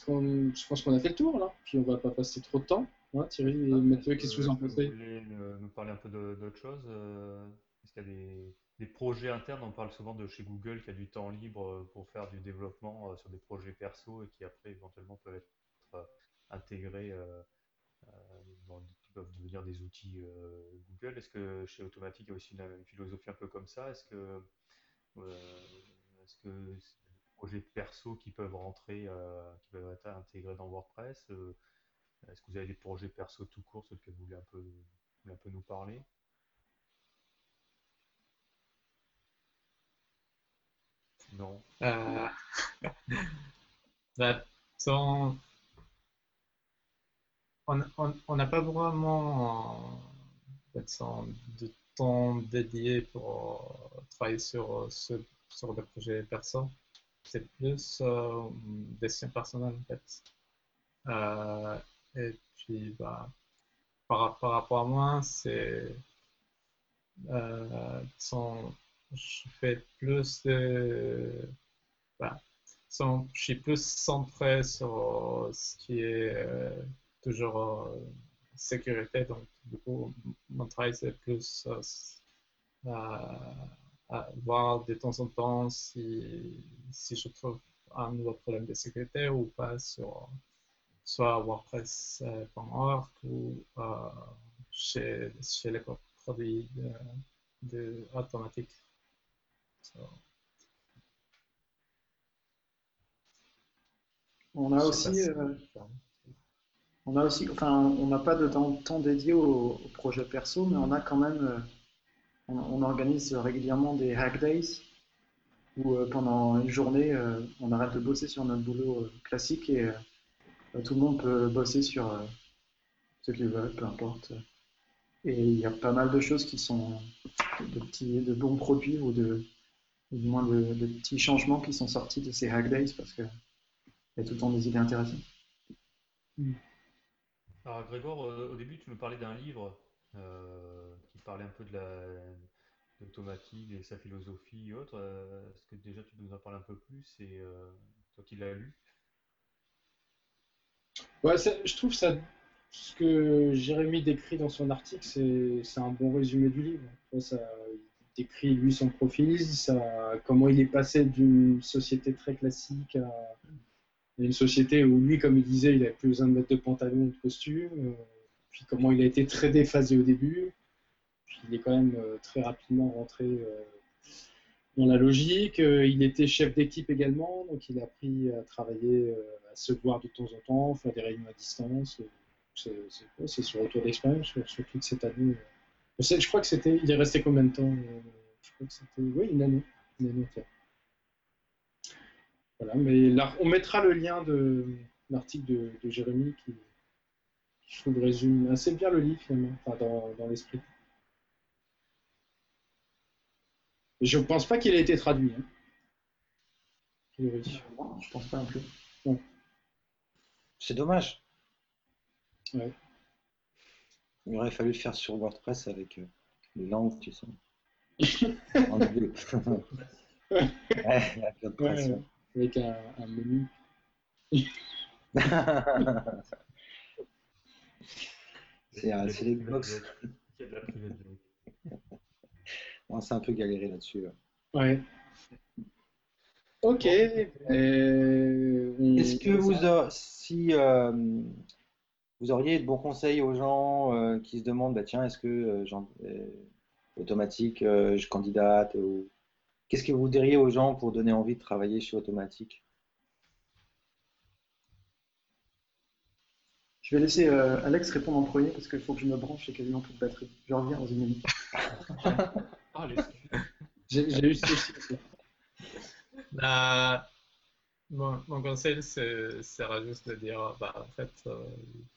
qu'on, je pense qu'on a fait le tour là, puis on va pas passer trop de temps. Hein, Thierry et Mathieu, qu'est-ce que vous en pensez Vous voulez nous parler un peu d'autre chose euh, Est-ce qu'il y a des, projets internes? On parle souvent de chez Google qui a du temps libre euh, pour faire du développement euh, sur des projets perso et qui après éventuellement peuvent être intégrés, qui peuvent devenir des outils Google. Est-ce que chez Automatic il y a aussi une, philosophie un peu comme ça? Est-ce que, est-ce que projets perso qui peuvent rentrer, euh, qui peuvent être intégrés dans WordPress euh, Est-ce que vous avez des projets perso tout court sur lesquels vous voulez un peu, un peu nous parler? Non. Euh... Bah, on n'a pas vraiment de temps dédié pour travailler sur, ce, sur des projets perso c'est plus euh, destin personnel en fait. Euh, et puis, bah, par, rapport à moi, c'est. Euh, je fais plus de. Bah, je suis plus centré sur ce qui est euh, toujours sécurité. Donc, du coup, mon travail, c'est plus voir de temps en temps si, si je trouve un nouveau problème de sécurité ou pas sur soit WordPress.org ou euh, chez, chez les produits de, de automatique. On a aussi, euh, on a aussi, enfin, on n'a pas de temps, temps dédié au, au, projet perso, mais on a quand même euh, on, organise régulièrement des hack days où pendant une journée, on arrête de bosser sur notre boulot classique et tout le monde peut bosser sur ce qu'il veut, peu importe. Et il y a pas mal de choses qui sont de, petits, de bons produits ou de, du moins de, petits changements qui sont sortis de ces Hack Days parce qu'il y a tout le temps des idées intéressantes. Hmm. Alors Grégoire, euh, au début tu me parlais d'un livre euh, qui parlait un peu de la l'automatique et sa philosophie et autres. Euh, est-ce que déjà tu nous en parles un peu plus et toi qui l'as lu? Ouais, je trouve ça ce que Jérémy décrit dans son article, c'est un bon résumé du livre. Ça, il décrit lui son profil, ça, comment il est passé d'une société très classique à une société où lui, comme il disait, il n'avait plus besoin de mettre de pantalon ou de costume, euh, puis comment il a été très déphasé au début, puis il est quand même euh, très rapidement rentré euh, dans la logique. il était chef d'équipe également, donc il a appris à travailler, à se voir de temps en temps, faire des réunions à distance c'est sur retour d'expérience sur, toute cette année. Je crois que c'était. Il est resté combien de temps euh, Je crois que c'était. Oui, une année. Une année Voilà, mais on mettra le lien de l'article de, Jérémy qui, je trouve, résume assez bien le livre finalement, enfin, dans, dans l'esprit. Je ne pense pas qu'il ait été traduit. Hein. Je pense pas un peu. C'est dommage. Il aurait fallu le faire sur WordPress avec euh, les langues, tu sais. en ouais, avec un, un menu. c'est les box. On s'est un peu galéré là-dessus. Ouais. Ok. Est-ce que vous, si euh, vous auriez de bons conseils aux gens euh, qui se demandent bah, tiens, est-ce que euh, euh, automatique, je candidate ou... Qu'est-ce que vous diriez aux gens pour donner envie de travailler chez automatique? Je vais laisser Alex répondre en premier parce qu'il faut que je me branche, j'ai quasiment plus de batterie. Je reviens dans une minute. ah, J'ai eu ce mon conseil, c'est juste de dire, bah, en fait,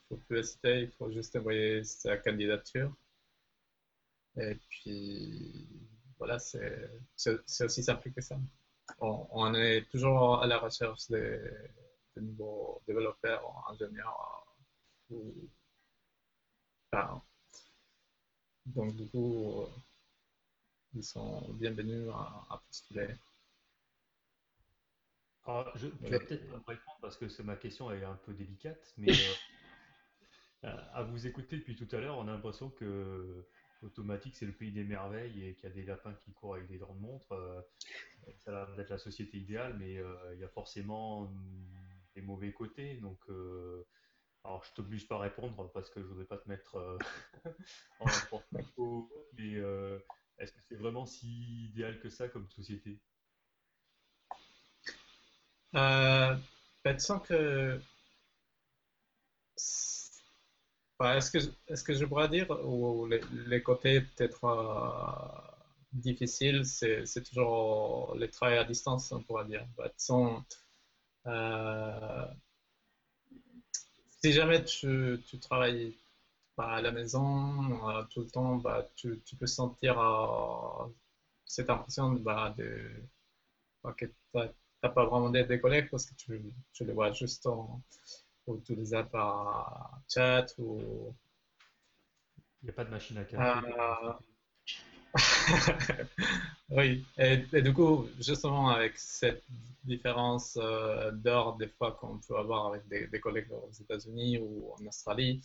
faut plus hésiter, il faut juste envoyer sa candidature. Et puis, voilà, c'est aussi simple que ça. On, est toujours à la recherche de, nouveaux développeurs, ingénieurs. Ou, donc, du coup, ils sont bienvenus à, postuler. Alors, je ne vais peut-être pas répondre parce que ma question est un peu délicate, mais euh, à vous écouter depuis tout à l'heure, on a l'impression que automatique c'est le pays des merveilles et qu'il y a des lapins qui courent avec des dents de montre. Euh, ça va être la société idéale, mais euh, il y a forcément des mauvais côtés. Donc, euh, alors je t'oblige pas à répondre parce que je voudrais pas te mettre en porte-à-faux, mais est-ce que c'est vraiment si idéal que ça comme société? Euh, ben, que est-ce que, est que je pourrais dire, ou les, côtés peut-être euh, difficiles, c'est toujours le travail à distance, on pourrait dire. Bah, euh, si jamais tu, tu travailles à la maison euh, tout le temps, bah, tu, tu, peux sentir cette impression bah, de, que tu n'as pas vraiment des collègues parce que tu, tu les vois juste en ou tous les apps par chat ou. Il n'y a pas de machine à café. Oui, et, du coup, justement, avec cette différence euh, d'heure, des fois, qu'on peut avoir avec des, collègues aux États-Unis ou en Australie,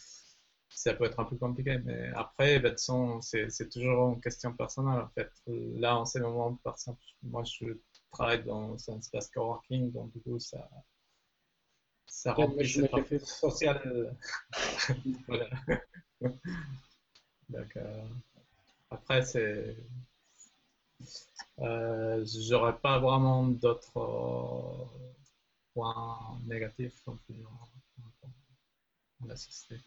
ça peut être un peu compliqué. Mais après, ben, c'est toujours une question personnelle. En fait, là, en ce moment, par exemple, moi, je travaille dans un espace coworking, donc du coup, ça, ça cette partie sociale. voilà. Donc, euh, après, c'est. Euh, J'aurais pas vraiment d'autres euh, points négatifs non plus en, la société.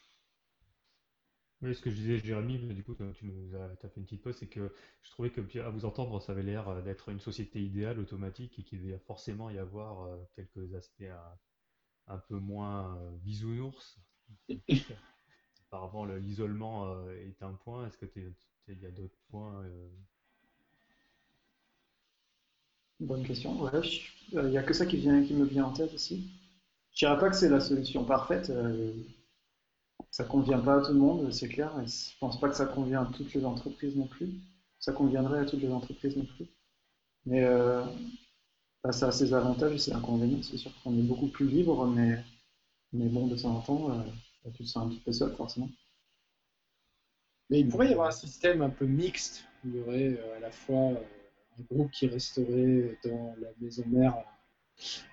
Oui, ce que je disais, Jérémy, du coup, tu nous as, fait une petite pause, c'est que je trouvais que, à vous entendre, ça avait l'air d'être une société idéale, automatique, et qu'il devait forcément y avoir quelques aspects un, peu moins bisounours. Apparemment, l'isolement est un point. Est-ce que il y a d'autres points Bonne question. Ouais, il n'y a que ça qui, me vient en tête aussi. Je dirais pas que c'est la solution parfaite. Euh, ça convient pas à tout le monde, c'est clair. Et je pense pas que ça convient à toutes les entreprises non plus. Ça conviendrait à toutes les entreprises non plus. Mais euh, bah, ça a ses avantages et ses inconvénients. C'est sûr qu'on est beaucoup plus libre, mais, bon, de temps en temps, euh, bah, tu te sens un petit peu seul, forcément. Mais il pourrait y avoir un système un peu mixte. Il y aurait à la fois un groupe qui resterait dans la maison mère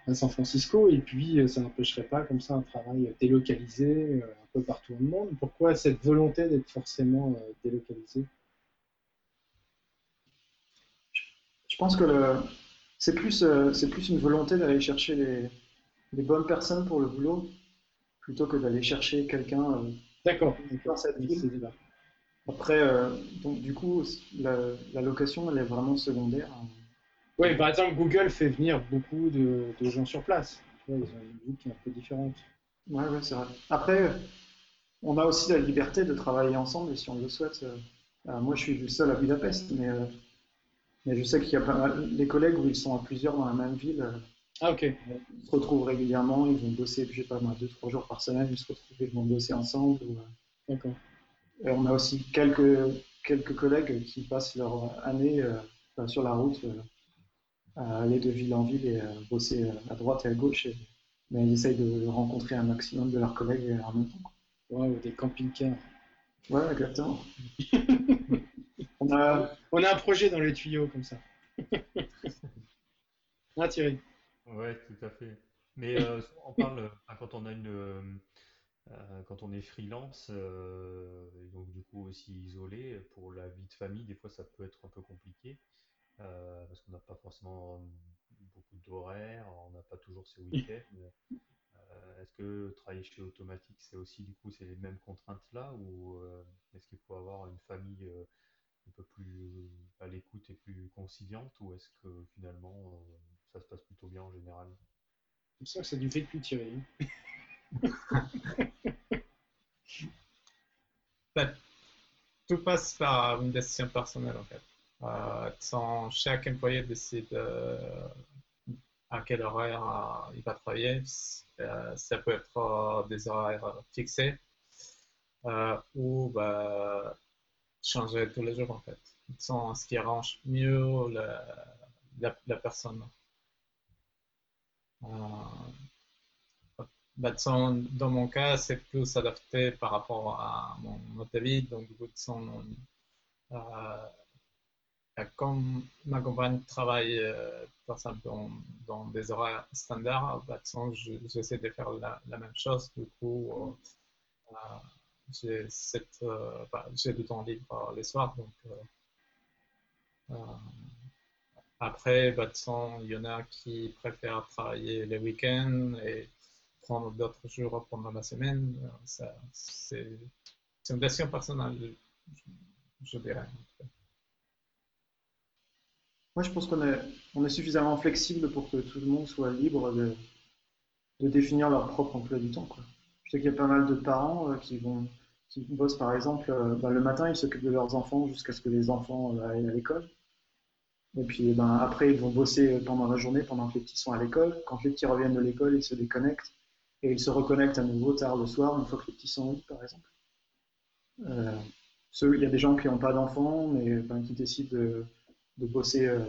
à San Francisco, et puis euh, ça n'empêcherait pas comme ça un travail délocalisé euh, un peu partout dans le monde. Pourquoi cette volonté d'être forcément euh, délocalisé? Je pense que c'est plus, c'est plus une volonté d'aller chercher les, bonnes personnes pour le boulot plutôt que d'aller chercher quelqu'un D'accord. dans cette ville. Après, euh, donc, du coup, la, location, elle est vraiment secondaire. Oui, par exemple, Google fait venir beaucoup de, gens sur place. ils ont une vie qui est un peu différente. Oui, ouais, c'est vrai. Après, on a aussi la liberté de travailler ensemble, et si on le souhaite. Euh, euh, moi, je suis le seul à Budapest, mais, mais je sais qu'il y a pas mal, des collègues où ils sont à plusieurs dans la même ville. ah, ok. Ils se retrouvent régulièrement, ils vont bosser, je sais pas moi, deux, trois jours par semaine, ils se retrouvent, ils vont bosser ensemble. D'accord on a aussi quelques, quelques collègues qui passent leur année euh, sur la route euh, à aller de ville en ville et à bosser à droite et à gauche. mais ils essayent de rencontrer un maximum de leurs collègues en même temps. Ouais, des camping-cars. Ouais, exactement. on, a... on a un projet dans les tuyaux comme ça. ah, Thierry. Ouais, tout à fait. Mais euh, on parle, quand on a une, euh, quand on est freelance, euh, et donc du coup aussi isolé, pour la vie de famille, des fois ça peut être un peu compliqué, euh, parce qu'on n'a pas forcément beaucoup d'horaires, on n'a pas toujours ses week-ends. est-ce que travailler chez Automatique, c'est aussi du coup c'est les mêmes contraintes là, ou est-ce qu'il faut avoir une famille un peu plus à l'écoute et plus conciliante, ou est-ce que finalement ça se passe plutôt bien en général? C'est ça que c'est du vécu, Thierry. tout passe par une décision personnelle en fait. Euh, chaque employé décide euh, à quel horaire euh, il va travailler. ça peut être des horaires fixés ou bah, changer tous les jours en fait. Sans ce qui arrange mieux la personne. Bah, dans mon cas, c'est plus adapté par rapport à mon mode de vie. Donc, euh, comme ma compagne travaille euh, par exemple dans, des horaires standards, bah, j'essaie de faire la, même chose. Du coup, euh, j'ai bah, du temps libre les soirs. Donc, après, bah, il y en a qui préfèrent travailler les week-ends et d'autres jours pendant la semaine. C'est une décision personnelle, je, dirais. Moi, je pense qu'on est, suffisamment flexible pour que tout le monde soit libre de, définir leur propre emploi du temps. Je sais qu'il y a pas mal de parents euh, qui vont qui bossent par exemple euh, bah, le matin, ils s'occupent de leurs enfants jusqu'à ce que les enfants euh, aillent à l'école. Et puis ben, après, ils vont bosser pendant la journée pendant que les petits sont à l'école. Quand les petits reviennent de l'école, ils se déconnectent et ils se reconnectent à nouveau tard le soir, une fois que les petits sont au par exemple. Euh, il y a des gens qui n'ont pas d'enfants, mais qui décident de, bosser euh,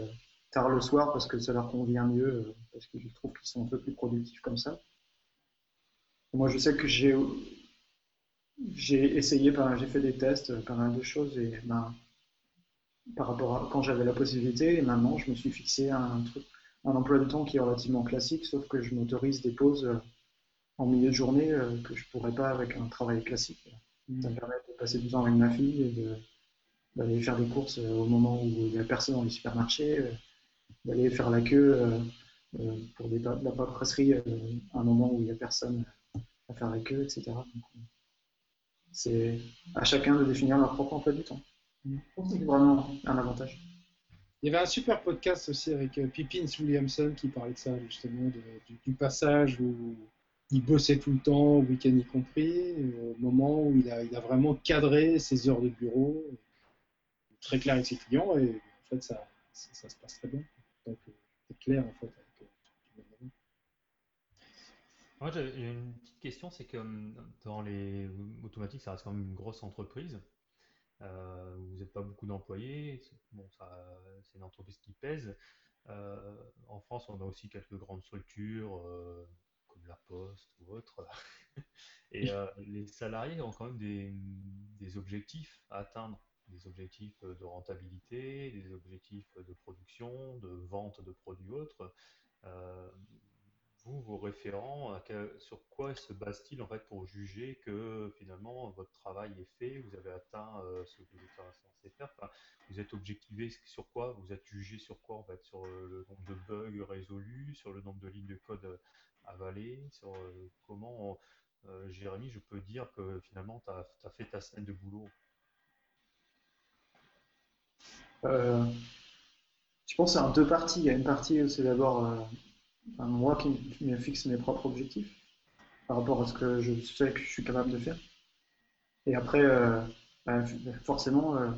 tard le soir parce que ça leur convient mieux, euh, parce qu'ils trouvent qu'ils sont un peu plus productifs comme ça. moi, je sais que j'ai essayé, j'ai fait des tests, pas mal de choses, et ben, par rapport à quand j'avais la possibilité, et maintenant, je me suis fixé un, truc, un emploi de temps qui est relativement classique, sauf que je m'autorise des pauses en milieu de journée euh, que je pourrais pas avec un travail classique. Ça me permet de passer du temps avec ma fille et d'aller faire des courses euh, au moment où il n'y a personne dans les supermarchés, euh, d'aller faire la queue pour des, la paperasserie à un moment où il n'y a personne à faire la queue, etc. c'est à chacun de définir leur propre emploi du temps. Que c'est vraiment un avantage. Il y avait un super podcast aussi avec Pippins Williamson qui parlait de ça, justement, du, passage où il bossait tout le temps, week-end y compris, au moment où il a, vraiment cadré ses heures de bureau, très clair avec ses clients, et en fait, ça, se passe très bien. Donc, euh, c'est clair, en fait. Euh, Moi, j'ai une petite question, c'est que dans les automatiques, ça reste quand même une grosse entreprise. Euh, vous n'êtes pas beaucoup d'employés, bon, c'est une entreprise qui pèse. Euh, en France, on a aussi quelques grandes structures euh, la Poste ou autres. Et les salariés ont quand même des, objectifs à atteindre, des objectifs de rentabilité, des objectifs de production, de vente de produits autres vous, vos référents, sur quoi se basent-ils en fait pour juger que finalement votre travail est fait, vous avez atteint euh, ce que vous êtes censé faire Vous êtes objectivé sur quoi Vous êtes jugé sur quoi en fait Sur euh, le nombre de bugs résolus, sur le nombre de lignes de code euh, avalées, sur comment, Jérémy, je peux dire que finalement tu as, fait ta semaine de boulot? Je pense à deux parties. Il y a une partie, c'est d'abord moi qui me fixe mes propres objectifs par rapport à ce que je sais que je suis capable de faire. Et après, euh, ben, forcément, il euh,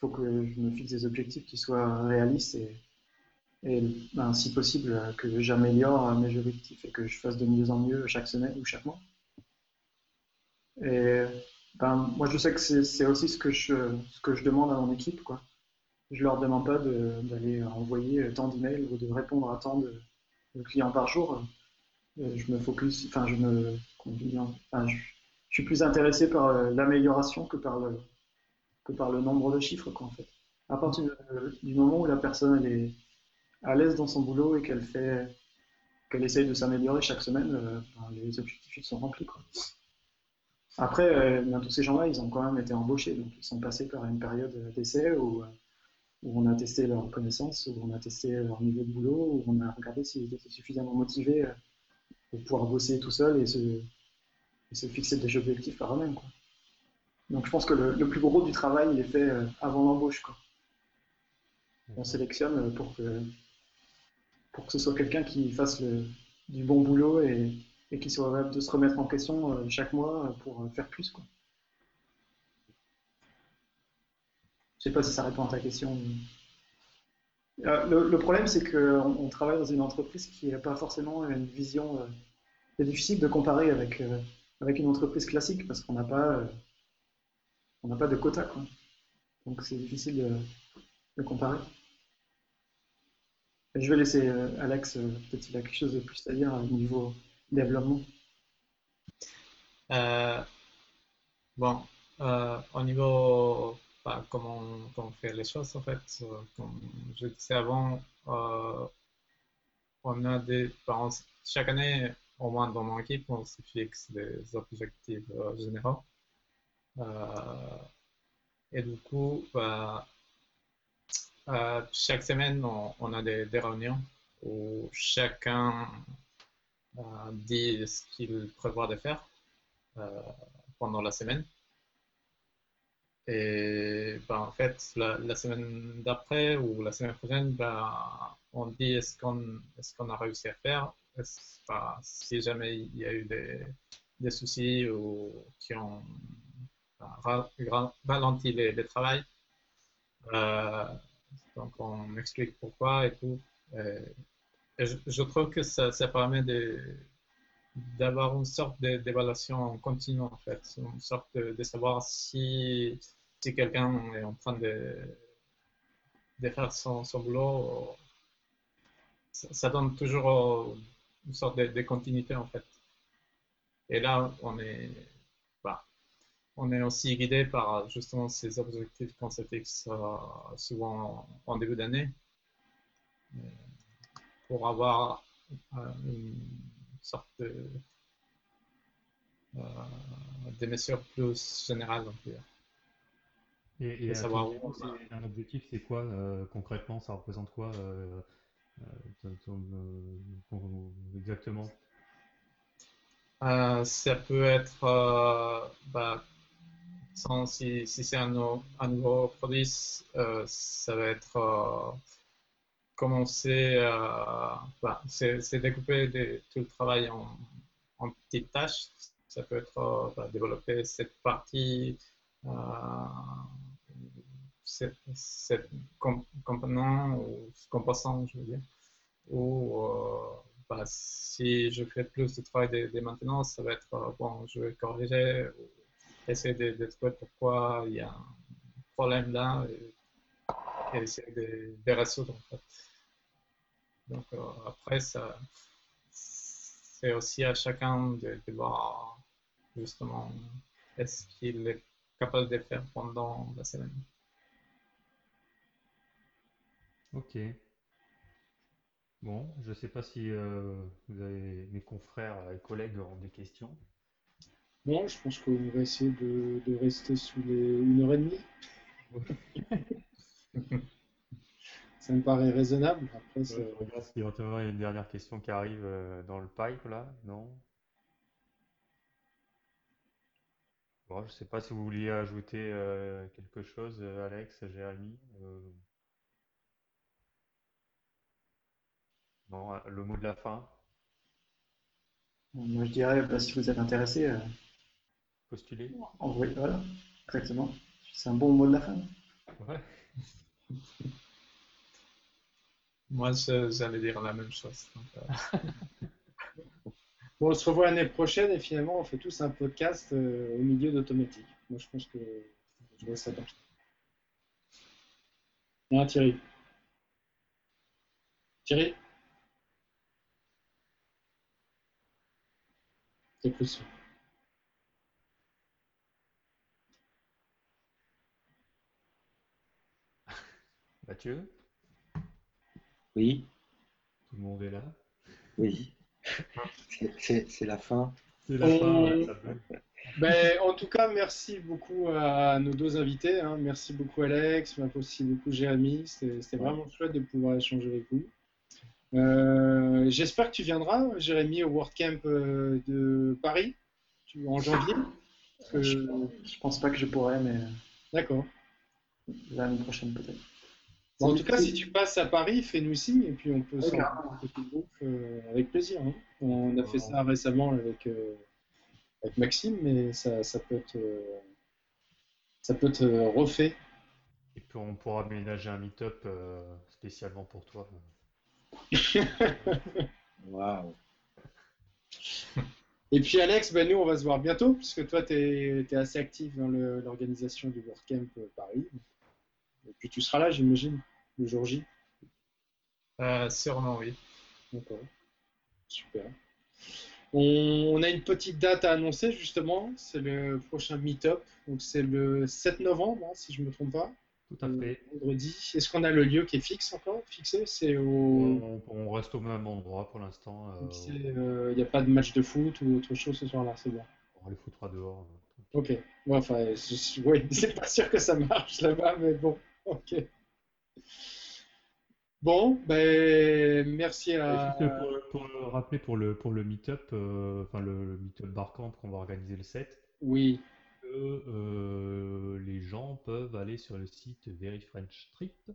faut que je me fixe des objectifs qui soient réalistes et, ben, si possible, que j'améliore mes objectifs et que je fasse de mieux en mieux chaque semaine ou chaque mois. Et ben, moi, je sais que c'est aussi ce que, je, ce que je demande à mon équipe. Quoi. Je leur demande pas d'aller envoyer tant d'emails ou de répondre à tant de, clients par jour, euh, je me focus, enfin, je me, je, suis plus intéressé par euh, l'amélioration que par le, que par le nombre de chiffres, quoi, en fait. À partir du moment où la personne est à l'aise dans son boulot et qu'elle fait, qu'elle essaye de s'améliorer chaque semaine, euh, ben, les objectifs sont remplis, quoi. Après, tous ces gens-là, ils ont quand même été embauchés, donc ils sont passés par une période d'essai où où on a testé leurs connaissances, où on a testé leur niveau de boulot, où on a regardé s'ils étaient suffisamment motivés euh, pour pouvoir bosser tout seul et se, se fixer des objectifs par eux-mêmes. Donc je pense que le, plus gros du travail, il est fait euh, avant l'embauche. On sélectionne euh, pour que, pour que ce soit quelqu'un qui fasse du bon boulot et, et qui soit capable de se remettre en question chaque mois pour faire plus. Quoi. Je sais pas si ça répond à ta question. Euh, le, problème, c'est qu'on on travaille dans une entreprise qui n'a pas forcément une vision. Euh, c'est difficile de comparer avec, euh, avec une entreprise classique parce qu'on n'a pas, pas de quota. Donc c'est difficile de, comparer. je vais laisser Alex, peut-être qu'il a quelque chose de plus à dire au niveau développement. bon, au niveau comment, on fait les choses en fait. Euh, comme je disais avant, euh, on a des, chaque année, au moins dans mon équipe, on se fixe des objectifs euh, généraux. et du coup, bah, chaque semaine, on, a des, réunions où chacun dit ce qu'il prévoit de faire pendant la semaine. Et ben, en fait, la, semaine d'après ou la semaine prochaine, ben, on dit est-ce qu'on est qu'on a réussi à faire? Si jamais il y a eu des, des soucis ou qui ont ben, ralenti les, les travail, euh, donc on explique pourquoi et tout. Et, je, trouve que ça, ça permet d'avoir une sorte d'évaluation continue en fait, une sorte de savoir si si quelqu'un est en train de, faire son, boulot, ça, donne toujours une sorte de, continuité en fait. Et là, on est, bah, on est aussi guidé par justement ces objectifs qu'on se fixe souvent en, début d'année pour avoir euh, une sorte de, euh, des mesures plus générales. Et, savoir un objectif, c'est quoi euh, concrètement? Ça représente quoi euh, euh, exactement? Ça peut être bah, si, si c'est un, un, nouveau produit, ça va être commencer à. c'est découper tout le travail en, en, petites tâches. Ça peut être bah, développer cette partie cette, component ou composant, je veux dire. Ou euh, bah, si je fais plus de travail de, maintenance, ça va être euh, bon, je vais corriger essayer de, trouver pourquoi il y a un problème là et, essayer de, résoudre en fait. Donc euh, après, ça, c'est aussi à chacun de, de voir justement est-ce qu'il est capable de faire pendant la semaine. Ok. Bon, je ne sais pas si euh, vous avez, mes confrères et collègues ont des questions. Bon, je pense qu'on va essayer de, rester sous les une heure et demie. ça me paraît raisonnable. Après, je regarde s'il y a une dernière question qui arrive euh, dans le pipe là, non? Bon, je sais pas si vous vouliez ajouter euh, quelque chose, Alex, Jérémy. Non, euh, le mot de la fin. Moi, je dirais, bah, si vous êtes intéressé, euh, postuler. Oui, voilà, exactement. C'est un bon mot de la fin. Ouais. Moi, j'allais dire la même chose. Euh. bon, on se revoit l'année prochaine et finalement, on fait tous un podcast au milieu d'automatique. Moi, je pense que je vois ça bien. Non, Thierry? Thierry? Plus. Mathieu? Oui. Tout le monde est là? Oui. C'est la fin. La fin ben, en tout cas, merci beaucoup à nos deux invités. Hein. Merci beaucoup Alex, merci beaucoup Jérémy. C'était vraiment chouette de pouvoir échanger avec vous. Euh, j'espère que tu viendras, Jérémy, au WordCamp euh, de Paris en janvier. Je, pense pas que je pourrais, mais. D'accord. L'année prochaine, peut-être. en tout cas, si tu passes à Paris, fais-nous signe et puis on peut s'en un petit groupe euh, avec plaisir. Hein. On a fait ça récemment avec, avec Maxime, mais ça, ça peut être, ça peut être refait. Et puis on pourra aménager un meet-up spécialement pour toi. Waouh. Et puis Alex, ben nous on va se voir bientôt, puisque toi tu es, assez actif dans l'organisation du WordCamp euh, Paris. Et puis tu seras là, j'imagine, le jour J. Euh, sûrement, oui. D'accord. Super. On, a une petite date à annoncer justement, c'est le prochain meet-up, donc c'est le 7 novembre, hein, si je ne me trompe pas. Tout à fait. Vendredi. Est-ce qu'on a le lieu qui est fixe encore Fixé? C'est au... on, reste au même endroit pour l'instant. Il euh, n'y a pas de match de foot ou autre chose ce soir-là, c'est bon. On les foutra dehors. Ok. enfin, oui, c'est pas sûr que ça marche là-bas, mais bon. Ok. Bon, ben merci à. pour, pour, rappeler pour le pour le meet-up, euh, enfin le, le meet-up Barcamp qu'on va organiser le 7. Oui. Euh, les gens peuvent aller sur le site Very French Trip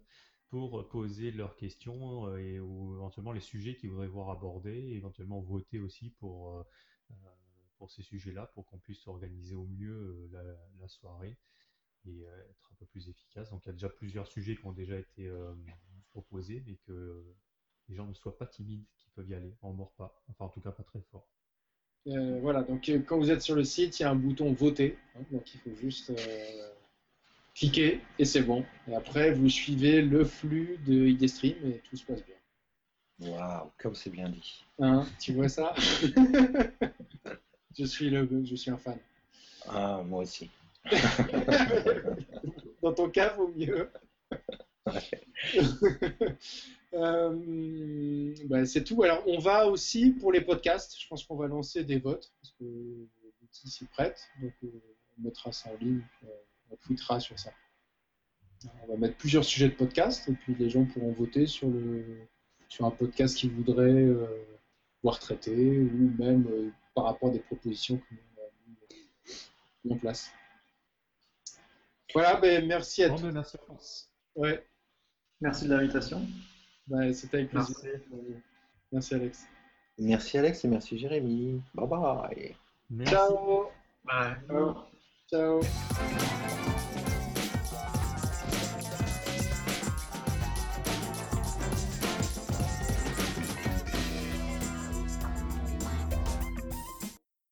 pour poser leurs questions euh, et ou éventuellement les sujets qu'ils voudraient voir abordés, et éventuellement voter aussi pour, euh, ces sujets-là pour qu'on puisse organiser au mieux la, soirée et être un peu plus efficace. Donc il y a déjà plusieurs sujets qui ont déjà été proposés, mais que les gens ne soient pas timides, qui peuvent y aller, on mord pas, enfin en tout cas pas très fort. Euh, voilà, donc euh, quand vous êtes sur le site, il y a un bouton voter. Hein, donc il faut juste euh, cliquer et c'est bon. Et après, vous suivez le flux de IDStream et tout se passe bien. Waouh, comme c'est bien dit. Hein, tu vois ça? Je, suis le, je suis un fan. Ah, moi aussi. Dans ton cas, vaut mieux. Euh, ben, c'est tout. Alors, on va aussi pour les podcasts. Je pense qu'on va lancer des votes parce que l'outil s'y prête. Donc, euh, on mettra ça en ligne. Euh, on tweetera sur ça. On va mettre plusieurs sujets de podcast et puis les gens pourront voter sur, le, sur un podcast qu'ils voudraient voir traiter ou même par rapport à des propositions qu'on a mis en place. Voilà, ben, merci à tous. merci. Ouais. Merci de l'invitation. Ben, C'était avec plaisir. Merci. Alex. Merci Alex et merci Jérémy. Bye bye. Ciao. Bye. Ciao.